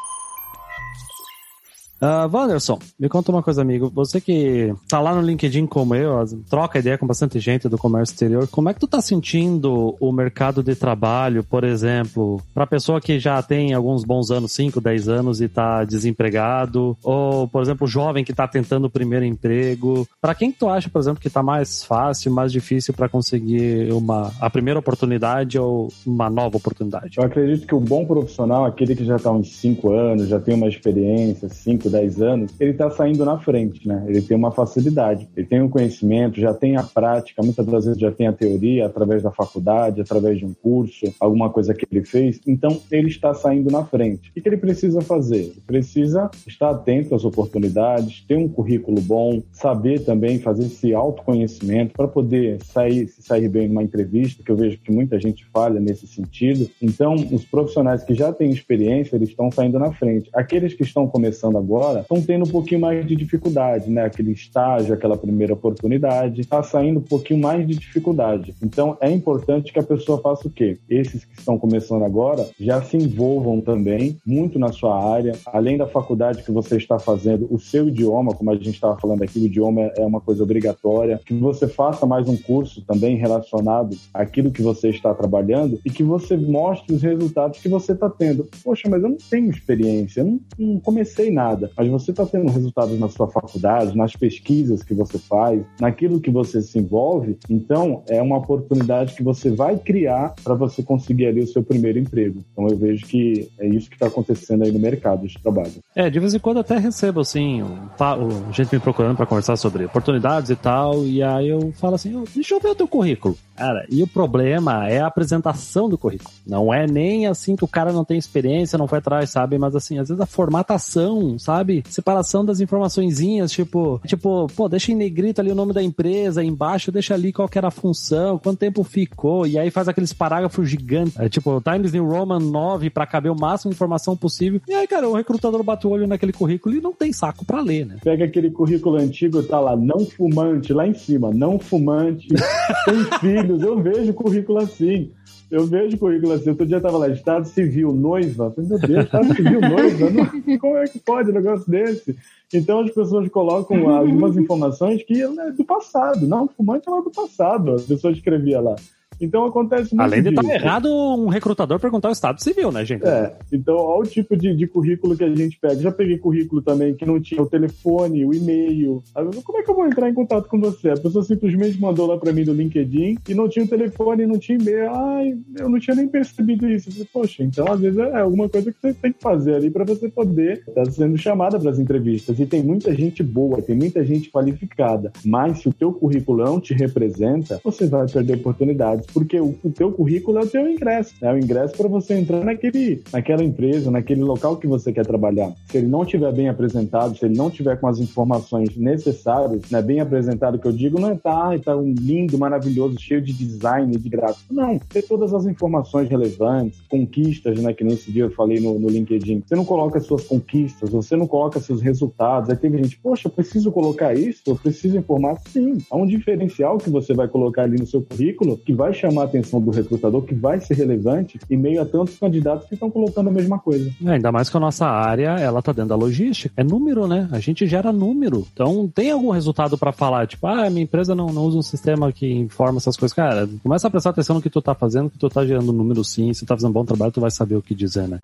Uh, Wanderson, me conta uma coisa, amigo. Você que tá lá no LinkedIn como eu, troca ideia com bastante gente do comércio exterior, como é que tu tá sentindo o mercado de trabalho, por exemplo, pra pessoa que já tem alguns bons anos, 5, 10 anos e tá desempregado, ou, por exemplo, jovem que tá tentando o primeiro emprego. Para quem que tu acha, por exemplo, que tá mais fácil, mais difícil para conseguir uma a primeira oportunidade ou uma nova oportunidade? Eu acredito que o bom profissional, aquele que já tá uns 5 anos, já tem uma experiência, 5 5, 10 anos, ele está saindo na frente, né? Ele tem uma facilidade, ele tem o um conhecimento, já tem a prática, muitas das vezes já tem a teoria através da faculdade, através de um curso, alguma coisa que ele fez. Então, ele está saindo na frente. O que ele precisa fazer? Ele precisa estar atento às oportunidades, ter um currículo bom, saber também fazer esse autoconhecimento para poder sair, se sair bem numa entrevista, que eu vejo que muita gente falha nesse sentido. Então, os profissionais que já têm experiência, eles estão saindo na frente. Aqueles que estão começando agora, agora estão tendo um pouquinho mais de dificuldade, né? Aquele estágio, aquela primeira oportunidade, está saindo um pouquinho mais de dificuldade. Então é importante que a pessoa faça o quê? Esses que estão começando agora já se envolvam também muito na sua área, além da faculdade que você está fazendo, o seu idioma, como a gente estava falando aqui, o idioma é uma coisa obrigatória, que você faça mais um curso também relacionado àquilo que você está trabalhando e que você mostre os resultados que você está tendo. Poxa, mas eu não tenho experiência, eu não, não comecei nada. Nada, mas você está tendo resultados na sua faculdade, nas pesquisas que você faz, naquilo que você se envolve, então é uma oportunidade que você vai criar para você conseguir ali o seu primeiro emprego. Então eu vejo que é isso que está acontecendo aí no mercado de trabalho. É, de vez em quando até recebo assim, um, um, gente me procurando para conversar sobre oportunidades e tal, e aí eu falo assim, oh, deixa eu ver o teu currículo. Cara, e o problema é a apresentação do currículo. Não é nem assim que o cara não tem experiência, não foi atrás, sabe? Mas assim, às vezes a formatação, sabe? Separação das informaçõezinhas, tipo, tipo, pô, deixa em negrito ali o nome da empresa, embaixo deixa ali qual era a função, quanto tempo ficou, e aí faz aqueles parágrafos gigantes, é, tipo, Times New Roman 9 para caber o máximo de informação possível. E aí, cara, o recrutador bate o olho naquele currículo e não tem saco para ler, né? Pega aquele currículo antigo, tá lá, não fumante, lá em cima, não fumante, <laughs> tem filhos, eu vejo currículo assim. Eu vejo currículo assim. Outro dia tava lá, Estado Civil, noiva. Falei, meu Deus, Estado Civil, noiva? Não, como é que pode um negócio desse? Então as pessoas colocam algumas informações que é do passado. Não, fumante é lá do passado. A pessoa escrevia lá. Então acontece muito Além de estar errado um recrutador perguntar o estado civil, né, gente? É. Então, olha o tipo de, de currículo que a gente pega. Já peguei currículo também que não tinha o telefone, o e-mail. Como é que eu vou entrar em contato com você? A pessoa simplesmente mandou lá para mim no LinkedIn e não tinha o telefone, não tinha e-mail. Ai, eu não tinha nem percebido isso. falei, Poxa, então às vezes é alguma coisa que você tem que fazer ali para você poder estar tá sendo chamada para as entrevistas. E tem muita gente boa, tem muita gente qualificada. Mas se o teu currículo não te representa, você vai perder oportunidades porque o, o teu currículo é o teu ingresso, é o ingresso para você entrar naquele, naquela empresa, naquele local que você quer trabalhar. Se ele não tiver bem apresentado, se ele não tiver com as informações necessárias, né, bem apresentado, que eu digo, não é tá, tá um lindo, maravilhoso, cheio de design, de gráfico. Não, ter todas as informações relevantes, conquistas, né, que nesse dia eu falei no, no LinkedIn. Você não coloca suas conquistas, você não coloca seus resultados. Aí teve gente, poxa, eu preciso colocar isso, eu preciso informar. Sim, há um diferencial que você vai colocar ali no seu currículo que vai chamar a atenção do recrutador, que vai ser relevante em meio a tantos candidatos que estão colocando a mesma coisa. É, ainda mais que a nossa área, ela tá dentro da logística. É número, né? A gente gera número. Então, tem algum resultado para falar, tipo, ah, minha empresa não, não usa um sistema que informa essas coisas. Cara, começa a prestar atenção no que tu tá fazendo, que tu tá gerando número sim. Se tu tá fazendo um bom trabalho, tu vai saber o que dizer, né?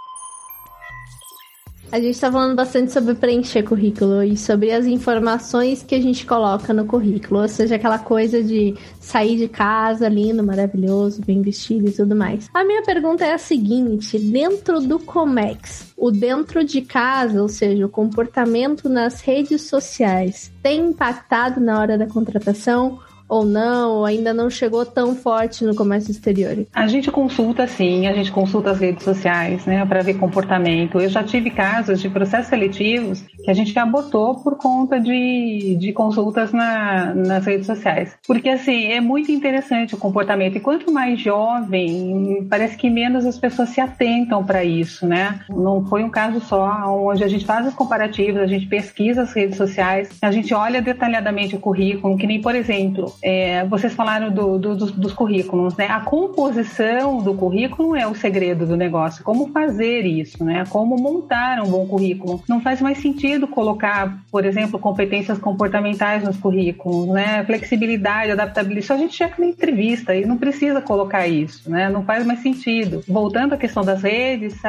A gente está falando bastante sobre preencher currículo e sobre as informações que a gente coloca no currículo, ou seja, aquela coisa de sair de casa lindo, maravilhoso, bem vestido e tudo mais. A minha pergunta é a seguinte: dentro do Comex, o dentro de casa, ou seja, o comportamento nas redes sociais, tem impactado na hora da contratação? Ou não, ainda não chegou tão forte no comércio exterior? A gente consulta sim, a gente consulta as redes sociais, né, para ver comportamento. Eu já tive casos de processos seletivos que a gente abortou por conta de, de consultas na, nas redes sociais. Porque, assim, é muito interessante o comportamento. E quanto mais jovem, parece que menos as pessoas se atentam para isso, né? Não foi um caso só, onde a gente faz os comparativos, a gente pesquisa as redes sociais, a gente olha detalhadamente o currículo, que nem, por exemplo, é, vocês falaram do, do, dos, dos, currículos, né? A composição do currículo é o segredo do negócio. Como fazer isso, né? Como montar um bom currículo. Não faz mais sentido colocar, por exemplo, competências comportamentais nos currículos, né? Flexibilidade, adaptabilidade. Isso a gente checa na entrevista e não precisa colocar isso, né? Não faz mais sentido. Voltando à questão das redes,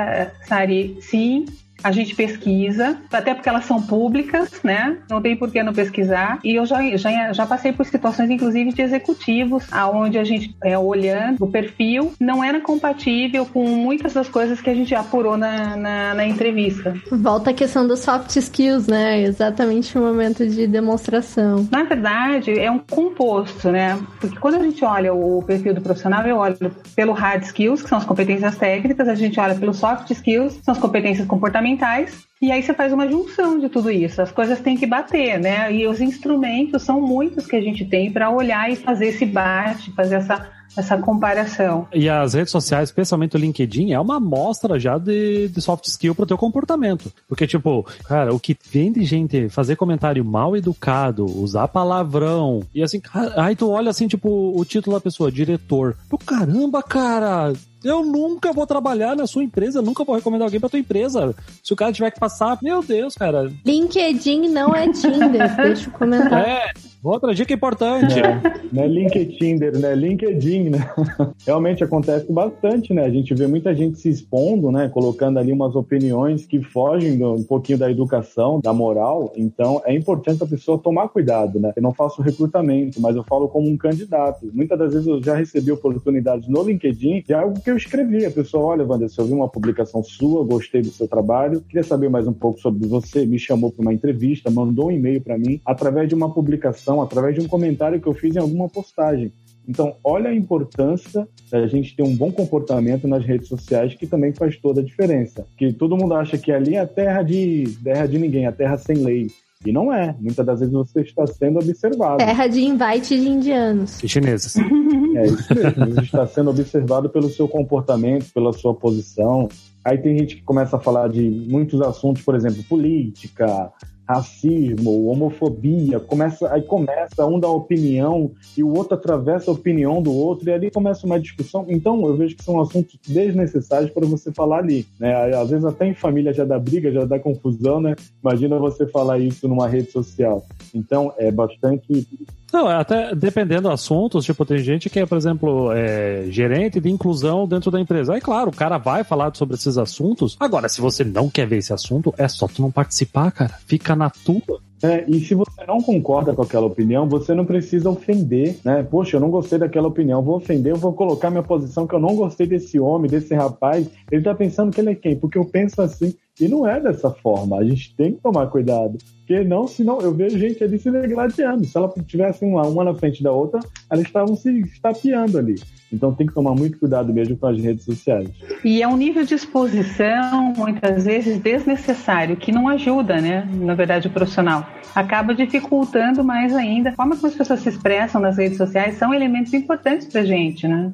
Sari, sim, a gente pesquisa, até porque elas são públicas, né? Não tem por que não pesquisar. E eu já, já, já passei por situações, inclusive, de executivos, aonde a gente, é, olhando o perfil, não era compatível com muitas das coisas que a gente apurou na, na, na entrevista. Volta a questão dos soft skills, né? Exatamente o momento de demonstração. Na verdade, é um composto, né? Porque quando a gente olha o perfil do profissional, eu olho pelo hard skills, que são as competências técnicas, a gente olha pelo soft skills, que são as competências comportamentais comportamentais. E aí você faz uma junção de tudo isso. As coisas têm que bater, né? E os instrumentos são muitos que a gente tem para olhar e fazer esse bate, fazer essa essa comparação. E as redes sociais, especialmente o LinkedIn, é uma amostra já de, de soft skill pro teu comportamento. Porque, tipo, cara, o que vem de gente fazer comentário mal educado, usar palavrão, e assim, aí tu olha assim, tipo, o título da pessoa, diretor. Pô, caramba, cara, Eu nunca vou trabalhar na sua empresa, nunca vou recomendar alguém pra tua empresa. Se o cara tiver que passar, meu Deus, cara. LinkedIn não é Tinder, <laughs> deixa eu comentar. É, outra dica importante. É, é LinkedIn, né? LinkedIn, né? <laughs> Realmente acontece bastante, né? A gente vê muita gente se expondo, né? Colocando ali umas opiniões que fogem do, um pouquinho da educação, da moral. Então, é importante a pessoa tomar cuidado, né? Eu não faço recrutamento, mas eu falo como um candidato. Muitas das vezes eu já recebi oportunidades no LinkedIn de algo que eu escrevi. A pessoa, olha, Wanderson, eu vi uma publicação sua, gostei do seu trabalho, queria saber mais um pouco sobre você, me chamou para uma entrevista, mandou um e-mail para mim, através de uma publicação, através de um comentário que eu fiz em alguma postagem. Então, olha a importância da gente ter um bom comportamento nas redes sociais, que também faz toda a diferença. Que todo mundo acha que ali é terra de, terra de ninguém, a terra sem lei. E não é. Muitas das vezes você está sendo observado. Terra de invite de indianos. E chineses. <laughs> É isso mesmo. Você está sendo observado pelo seu comportamento, pela sua posição. Aí tem gente que começa a falar de muitos assuntos, por exemplo, política, racismo, homofobia, começa, aí começa um dar opinião e o outro atravessa a opinião do outro e ali começa uma discussão. Então eu vejo que são assuntos desnecessários para você falar ali, né? Às vezes até em família já dá briga, já dá confusão, né? Imagina você falar isso numa rede social. Então é bastante não, até dependendo do assunto, tipo, tem gente que é, por exemplo, é, gerente de inclusão dentro da empresa. Aí, claro, o cara vai falar sobre esses assuntos. Agora, se você não quer ver esse assunto, é só tu não participar, cara. Fica na tua. É, e se você não concorda com aquela opinião, você não precisa ofender, né? Poxa, eu não gostei daquela opinião, vou ofender, eu vou colocar minha posição que eu não gostei desse homem, desse rapaz. Ele tá pensando que ele é quem? Porque eu penso assim. E não é dessa forma. A gente tem que tomar cuidado. Porque não, senão eu vejo gente ali se degladiando. Se ela tivesse uma, uma na frente da outra, elas estavam se estapeando ali. Então tem que tomar muito cuidado mesmo com as redes sociais. E é um nível de exposição, muitas vezes, desnecessário, que não ajuda, né? Na verdade, o profissional. Acaba dificultando mais ainda. A forma como as pessoas se expressam nas redes sociais são elementos importantes pra gente, né?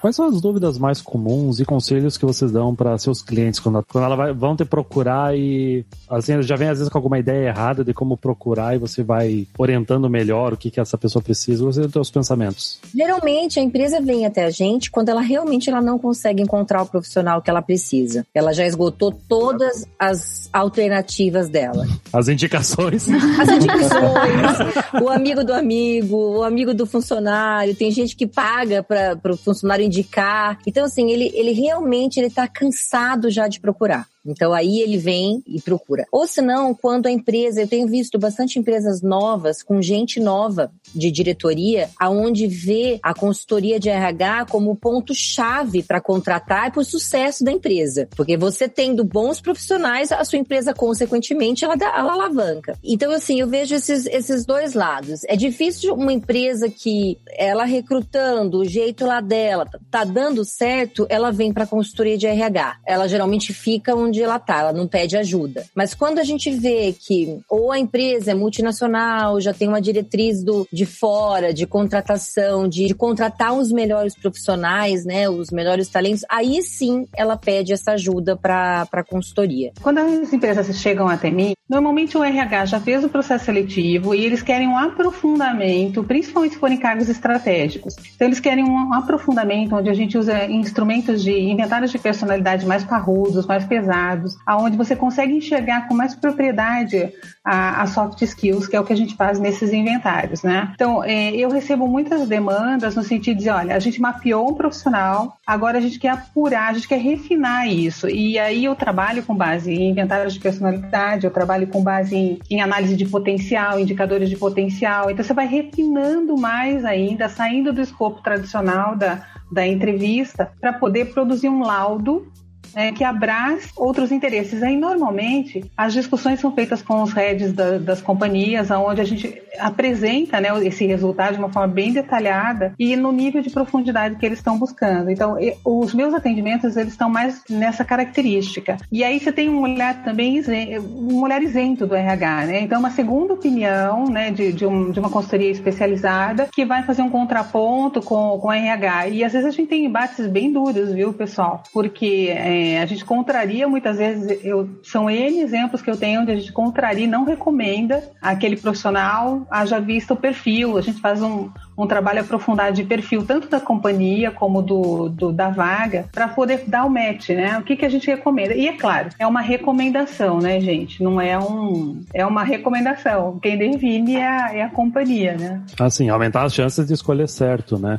Quais são as dúvidas mais comuns e conselhos que vocês dão para seus clientes quando, quando ela vai, vão te procurar e assim já vem às vezes com alguma ideia errada de como procurar e você vai orientando melhor o que, que essa pessoa precisa? Você tem os pensamentos? Geralmente a empresa vem até a gente quando ela realmente ela não consegue encontrar o profissional que ela precisa. Ela já esgotou todas as alternativas dela. As indicações. As indicações, o amigo do amigo, o amigo do funcionário. Tem gente que paga para o funcionário indicar. Então, assim, ele, ele realmente ele tá cansado já de procurar. Então aí ele vem e procura. Ou se não, quando a empresa, eu tenho visto bastante empresas novas com gente nova de diretoria, aonde vê a consultoria de RH como ponto chave para contratar e para o sucesso da empresa, porque você tendo bons profissionais, a sua empresa consequentemente ela, dá, ela alavanca. Então assim, eu vejo esses, esses dois lados. É difícil uma empresa que ela recrutando o jeito lá dela tá dando certo, ela vem para consultoria de RH. Ela geralmente fica onde onde ela não pede ajuda. Mas quando a gente vê que ou a empresa é multinacional, já tem uma diretriz do, de fora, de contratação, de, de contratar os melhores profissionais, né, os melhores talentos, aí sim ela pede essa ajuda para consultoria. Quando as empresas chegam até mim, normalmente o RH já fez o processo seletivo e eles querem um aprofundamento, principalmente se forem cargos estratégicos. Então eles querem um aprofundamento onde a gente usa instrumentos de inventários de personalidade mais parrudos, mais pesados dados, aonde você consegue enxergar com mais propriedade as soft skills, que é o que a gente faz nesses inventários, né? Então, é, eu recebo muitas demandas no sentido de, olha, a gente mapeou um profissional, agora a gente quer apurar, a gente quer refinar isso. E aí eu trabalho com base em inventários de personalidade, eu trabalho com base em, em análise de potencial, indicadores de potencial. Então, você vai refinando mais ainda, saindo do escopo tradicional da, da entrevista, para poder produzir um laudo é, que abraça outros interesses. Aí, normalmente, as discussões são feitas com os heads da, das companhias, onde a gente apresenta né, esse resultado de uma forma bem detalhada e no nível de profundidade que eles estão buscando. Então, os meus atendimentos, eles estão mais nessa característica. E aí você tem um olhar também, um olhar isento do RH, né? Então, uma segunda opinião, né, de, de, um, de uma consultoria especializada que vai fazer um contraponto com, com o RH. E às vezes a gente tem embates bem duros, viu, pessoal? Porque é, é, a gente contraria muitas vezes, eu, são N exemplos que eu tenho onde a gente contraria e não recomenda aquele profissional haja visto o perfil, a gente faz um, um trabalho aprofundado de perfil, tanto da companhia como do, do da vaga, para poder dar o match, né? O que, que a gente recomenda. E é claro, é uma recomendação, né, gente? Não é um. É uma recomendação. Quem define é a, é a companhia, né? Assim, aumentar as chances de escolher certo, né?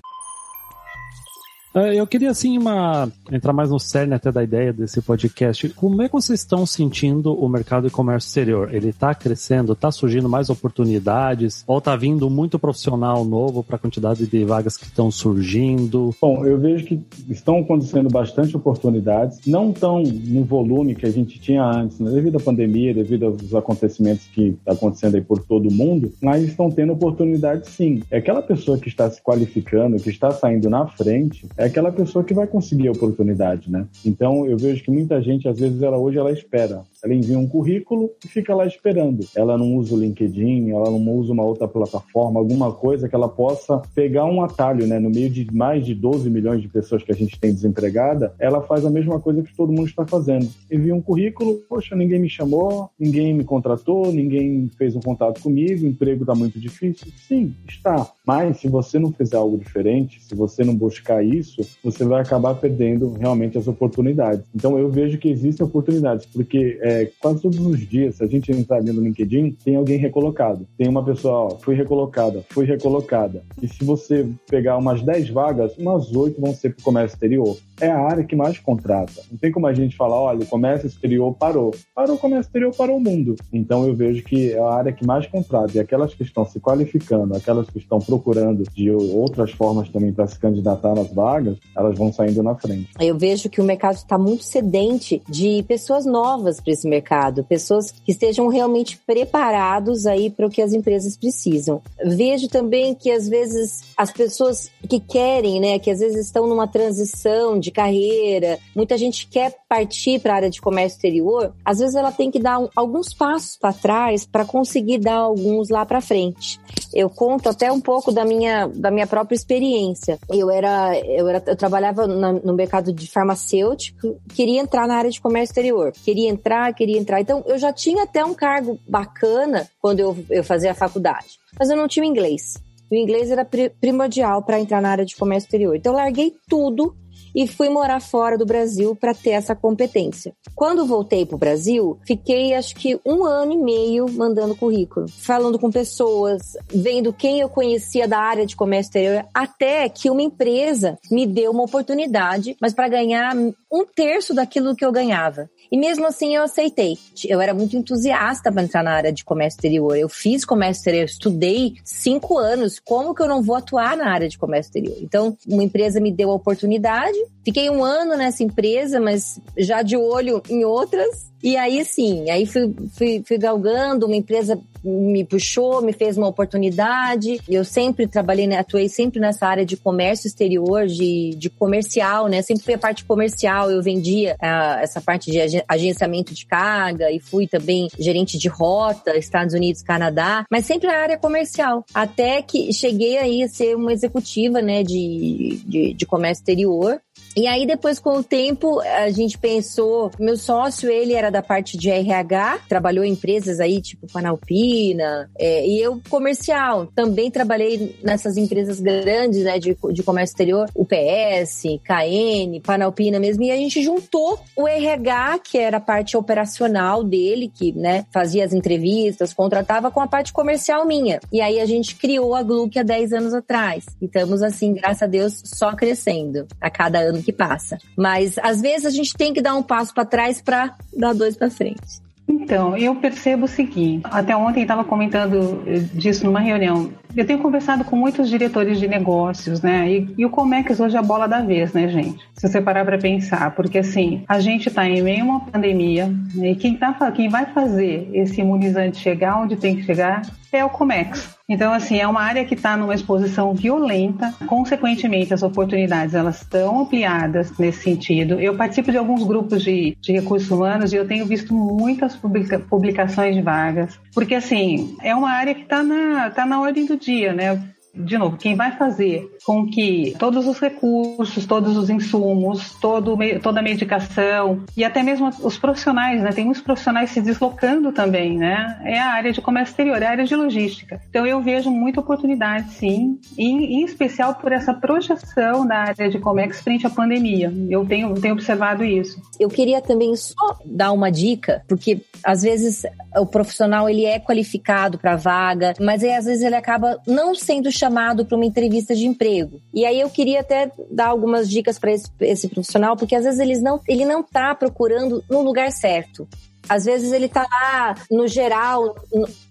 É, eu queria, assim, uma... entrar mais no cerne até da ideia desse podcast. Como é que vocês estão sentindo o mercado de comércio exterior? Ele está crescendo? Está surgindo mais oportunidades? Ou está vindo muito profissional novo para a quantidade de vagas que estão surgindo? Bom, eu vejo que estão acontecendo bastante oportunidades, não tão no volume que a gente tinha antes, né? devido à pandemia, devido aos acontecimentos que estão tá acontecendo aí por todo o mundo, mas estão tendo oportunidades sim. É aquela pessoa que está se qualificando, que está saindo na frente, é aquela pessoa que vai conseguir a oportunidade, né? Então eu vejo que muita gente, às vezes, ela hoje ela espera. Ela envia um currículo e fica lá esperando. Ela não usa o LinkedIn, ela não usa uma outra plataforma, alguma coisa que ela possa pegar um atalho, né? No meio de mais de 12 milhões de pessoas que a gente tem desempregada, ela faz a mesma coisa que todo mundo está fazendo. Envia um currículo, poxa, ninguém me chamou, ninguém me contratou, ninguém fez um contato comigo, o emprego está muito difícil. Sim, está. Mas se você não fizer algo diferente, se você não buscar isso, isso, você vai acabar perdendo realmente as oportunidades. Então eu vejo que existem oportunidades, porque é, quase todos os dias, se a gente entrar ali no LinkedIn, tem alguém recolocado. Tem uma pessoa, ó, fui recolocada, fui recolocada. E se você pegar umas 10 vagas, umas 8 vão ser para o comércio exterior. É a área que mais contrata. Não tem como a gente falar, olha, o comércio exterior parou. Parou o comércio exterior, parou o mundo. Então eu vejo que é a área que mais contrata. E aquelas que estão se qualificando, aquelas que estão procurando de outras formas também para se candidatar nas vagas, vagas, elas vão saindo na frente. Eu vejo que o mercado está muito sedente de pessoas novas para esse mercado, pessoas que estejam realmente preparados aí para o que as empresas precisam. Vejo também que às vezes as pessoas que querem, né, que às vezes estão numa transição de carreira, muita gente quer partir para a área de comércio exterior, às vezes ela tem que dar um, alguns passos para trás para conseguir dar alguns lá para frente. Eu conto até um pouco da minha, da minha própria experiência. Eu era, eu era, eu trabalhava na, no mercado de farmacêutico, queria entrar na área de comércio exterior. Queria entrar, queria entrar. Então, eu já tinha até um cargo bacana quando eu, eu fazia a faculdade. Mas eu não tinha inglês. O inglês era primordial para entrar na área de comércio exterior. Então, eu larguei tudo e fui morar fora do Brasil para ter essa competência. Quando voltei para o Brasil, fiquei acho que um ano e meio mandando currículo, falando com pessoas, vendo quem eu conhecia da área de comércio exterior, até que uma empresa me deu uma oportunidade, mas para ganhar um terço daquilo que eu ganhava. E mesmo assim eu aceitei. Eu era muito entusiasta para entrar na área de comércio exterior. Eu fiz comércio exterior, estudei cinco anos. Como que eu não vou atuar na área de comércio exterior? Então, uma empresa me deu a oportunidade. Fiquei um ano nessa empresa, mas já de olho em outras. E aí sim, aí fui, fui, fui galgando, uma empresa me puxou, me fez uma oportunidade. Eu sempre trabalhei, né, atuei sempre nessa área de comércio exterior, de, de comercial, né? Sempre fui a parte comercial, eu vendia uh, essa parte de agenciamento de carga e fui também gerente de rota, Estados Unidos, Canadá, mas sempre a área comercial. Até que cheguei aí a ser uma executiva, né, de, de, de comércio exterior. E aí, depois, com o tempo, a gente pensou. Meu sócio, ele era da parte de RH, trabalhou em empresas aí, tipo Panalpina, é, e eu comercial. Também trabalhei nessas empresas grandes, né, de, de comércio exterior, UPS, KN, Panalpina mesmo, e a gente juntou o RH, que era a parte operacional dele, que, né, fazia as entrevistas, contratava com a parte comercial minha. E aí a gente criou a Gluck há 10 anos atrás. E estamos, assim, graças a Deus, só crescendo a cada ano que passa. Mas às vezes a gente tem que dar um passo para trás para dar dois para frente. Então, eu percebo o seguinte, até ontem estava comentando eh, disso numa reunião. Eu tenho conversado com muitos diretores de negócios, né? E, e o Comex hoje é a bola da vez, né, gente? Se você parar para pensar, porque assim, a gente está em meio a uma pandemia, né? e quem, tá, quem vai fazer esse imunizante chegar onde tem que chegar é o Comex. Então, assim, é uma área que está numa exposição violenta. Consequentemente, as oportunidades elas estão ampliadas nesse sentido. Eu participo de alguns grupos de, de recursos humanos e eu tenho visto muitas publica, publicações de vagas, porque assim é uma área que está na, tá na ordem do dia, né? De novo, quem vai fazer com que todos os recursos, todos os insumos, todo, toda a medicação e até mesmo os profissionais, né? Tem muitos profissionais se deslocando também, né? É a área de comércio exterior, é a área de logística. Então eu vejo muita oportunidade, sim, em, em especial por essa projeção da área de comércio frente à pandemia. Eu tenho, tenho observado isso. Eu queria também só dar uma dica, porque às vezes o profissional ele é qualificado para vaga, mas aí às vezes ele acaba não sendo chamado para uma entrevista de emprego. E aí eu queria até dar algumas dicas para esse, esse, profissional, porque às vezes eles não, ele não está procurando no lugar certo. Às vezes ele tá lá no geral.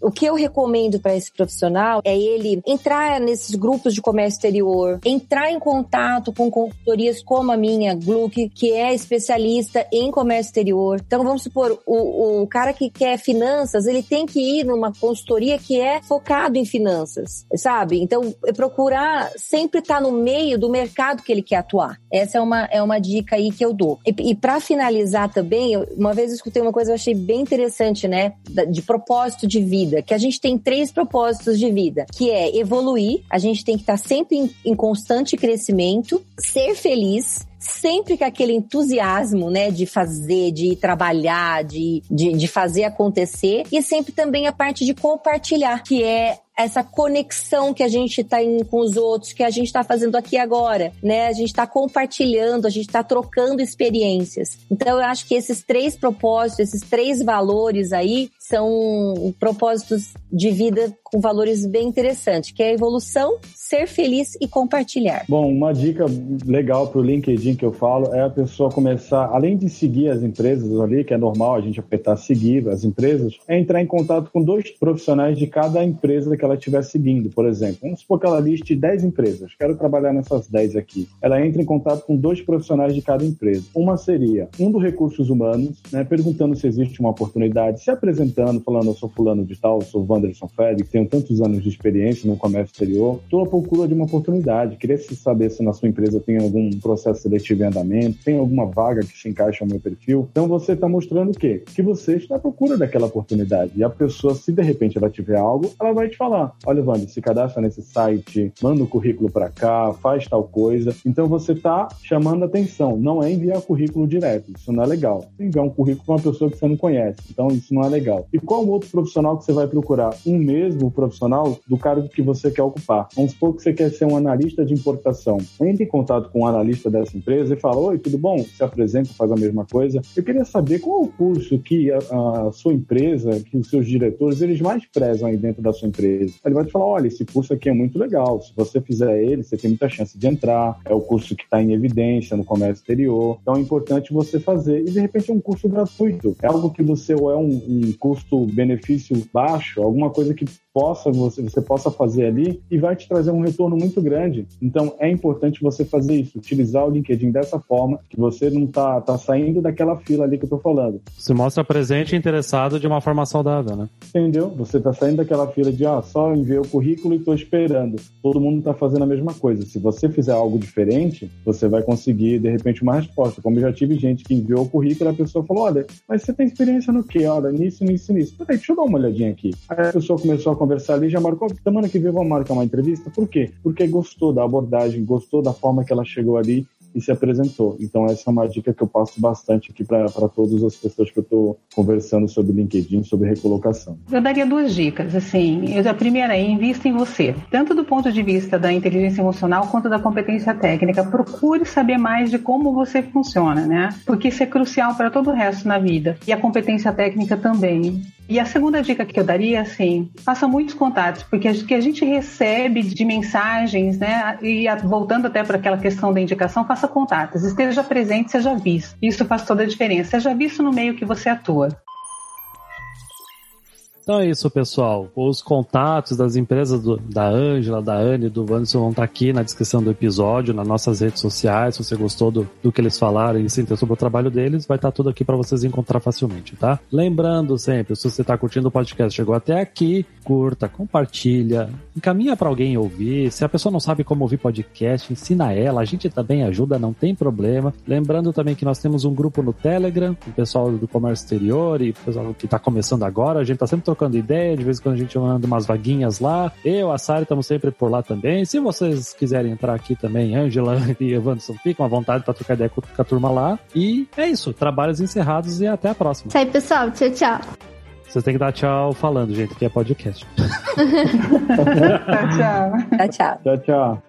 O que eu recomendo para esse profissional é ele entrar nesses grupos de comércio exterior, entrar em contato com consultorias como a minha, Gluck, que é especialista em comércio exterior. Então vamos supor, o, o cara que quer finanças, ele tem que ir numa consultoria que é focado em finanças, sabe? Então é procurar sempre estar tá no meio do mercado que ele quer atuar. Essa é uma, é uma dica aí que eu dou. E, e para finalizar também, uma vez eu escutei uma coisa, achei bem interessante, né? De propósito de vida, que a gente tem três propósitos de vida, que é evoluir, a gente tem que estar sempre em, em constante crescimento, ser feliz, sempre com aquele entusiasmo, né, de fazer, de trabalhar, de, de, de fazer acontecer, e sempre também a parte de compartilhar, que é essa conexão que a gente está com os outros, que a gente está fazendo aqui agora, né? A gente está compartilhando, a gente está trocando experiências. Então eu acho que esses três propósitos, esses três valores aí são propósitos de vida com valores bem interessantes, que é a evolução, ser feliz e compartilhar. Bom, uma dica legal para o LinkedIn que eu falo é a pessoa começar, além de seguir as empresas ali, que é normal a gente apertar seguir as empresas, é entrar em contato com dois profissionais de cada empresa que ela estiver seguindo, por exemplo. Vamos supor que ela liste 10 empresas, quero trabalhar nessas 10 aqui. Ela entra em contato com dois profissionais de cada empresa. Uma seria um do recursos humanos, né, perguntando se existe uma oportunidade, se apresentando, falando eu sou fulano de tal, sou Wanderson que tenho tantos anos de experiência no comércio exterior, estou à procura de uma oportunidade, queria saber se na sua empresa tem algum processo seletivo em andamento, tem alguma vaga que se encaixa ao meu perfil. Então você está mostrando o quê? Que você está à procura daquela oportunidade. E a pessoa, se de repente ela tiver algo, ela vai te falar olha, Wander, se cadastra nesse site, manda o currículo para cá, faz tal coisa. Então você está chamando atenção. Não é enviar currículo direto. Isso não é legal. Enviar um currículo para uma pessoa que você não conhece. Então isso não é legal. E qual outro profissional que você vai procurar? Um mesmo profissional do cargo que você quer ocupar. Vamos supor que você quer ser um analista de importação. Entre em contato com um analista dessa empresa e fala: Oi, tudo bom? Se apresenta, faz a mesma coisa. Eu queria saber qual é o curso que a, a sua empresa, que os seus diretores, eles mais prezam aí dentro da sua empresa ele vai te falar: olha, esse curso aqui é muito legal. Se você fizer ele, você tem muita chance de entrar. É o curso que está em evidência no comércio exterior. Então é importante você fazer. E de repente é um curso gratuito. É algo que você ou é um, um custo-benefício baixo, alguma coisa que possa você, você possa fazer ali e vai te trazer um retorno muito grande. Então é importante você fazer isso, utilizar o LinkedIn dessa forma, que você não tá, tá saindo daquela fila ali que eu tô falando. Se mostra presente e interessado de uma forma saudável, né? Entendeu? Você tá saindo daquela fila de ah, só enviei o currículo e tô esperando. Todo mundo tá fazendo a mesma coisa. Se você fizer algo diferente, você vai conseguir de repente uma resposta. Como eu já tive gente que enviou o currículo e a pessoa falou: olha, mas você tem experiência no quê? Olha, nisso, nisso, nisso. Peraí, deixa eu dar uma olhadinha aqui. Aí a pessoa começou a conversar ali, já marcou, semana que vem vamos marcar uma entrevista. Por quê? Porque gostou da abordagem, gostou da forma que ela chegou ali e se apresentou. Então essa é uma dica que eu passo bastante aqui para todas as pessoas que eu estou conversando sobre LinkedIn, sobre recolocação. Eu daria duas dicas, assim. A primeira é invista em você, tanto do ponto de vista da inteligência emocional quanto da competência técnica. Procure saber mais de como você funciona, né? Porque isso é crucial para todo o resto na vida. E a competência técnica também. E a segunda dica que eu daria, assim, faça muitos contatos, porque o que a gente recebe de mensagens, né, e voltando até para aquela questão da indicação, faça contatos, esteja presente, seja visto. Isso faz toda a diferença. Seja visto no meio que você atua. Então é isso, pessoal. Os contatos das empresas do, da Ângela, da Anne, do Wanderson vão estar aqui na descrição do episódio, nas nossas redes sociais. Se você gostou do, do que eles falaram e se interessou sobre o trabalho deles, vai estar tudo aqui para vocês encontrar facilmente, tá? Lembrando sempre, se você está curtindo o podcast, chegou até aqui, curta, compartilha, encaminha para alguém ouvir. Se a pessoa não sabe como ouvir podcast, ensina ela. A gente também ajuda, não tem problema. Lembrando também que nós temos um grupo no Telegram, o pessoal do comércio exterior e o pessoal que está começando agora. A gente está sempre trocando ideia, de vez em quando a gente manda umas vaguinhas lá. Eu, a Sari, estamos sempre por lá também. Se vocês quiserem entrar aqui também, Angela <laughs> e Evanderson, ficam à vontade para trocar ideia com a turma lá. E é isso, trabalhos encerrados e até a próxima. Isso aí, pessoal. Tchau, tchau. Vocês têm que dar tchau falando, gente, que é podcast. <laughs> Tchau, tchau. Tchau, tchau. Tchau, tchau.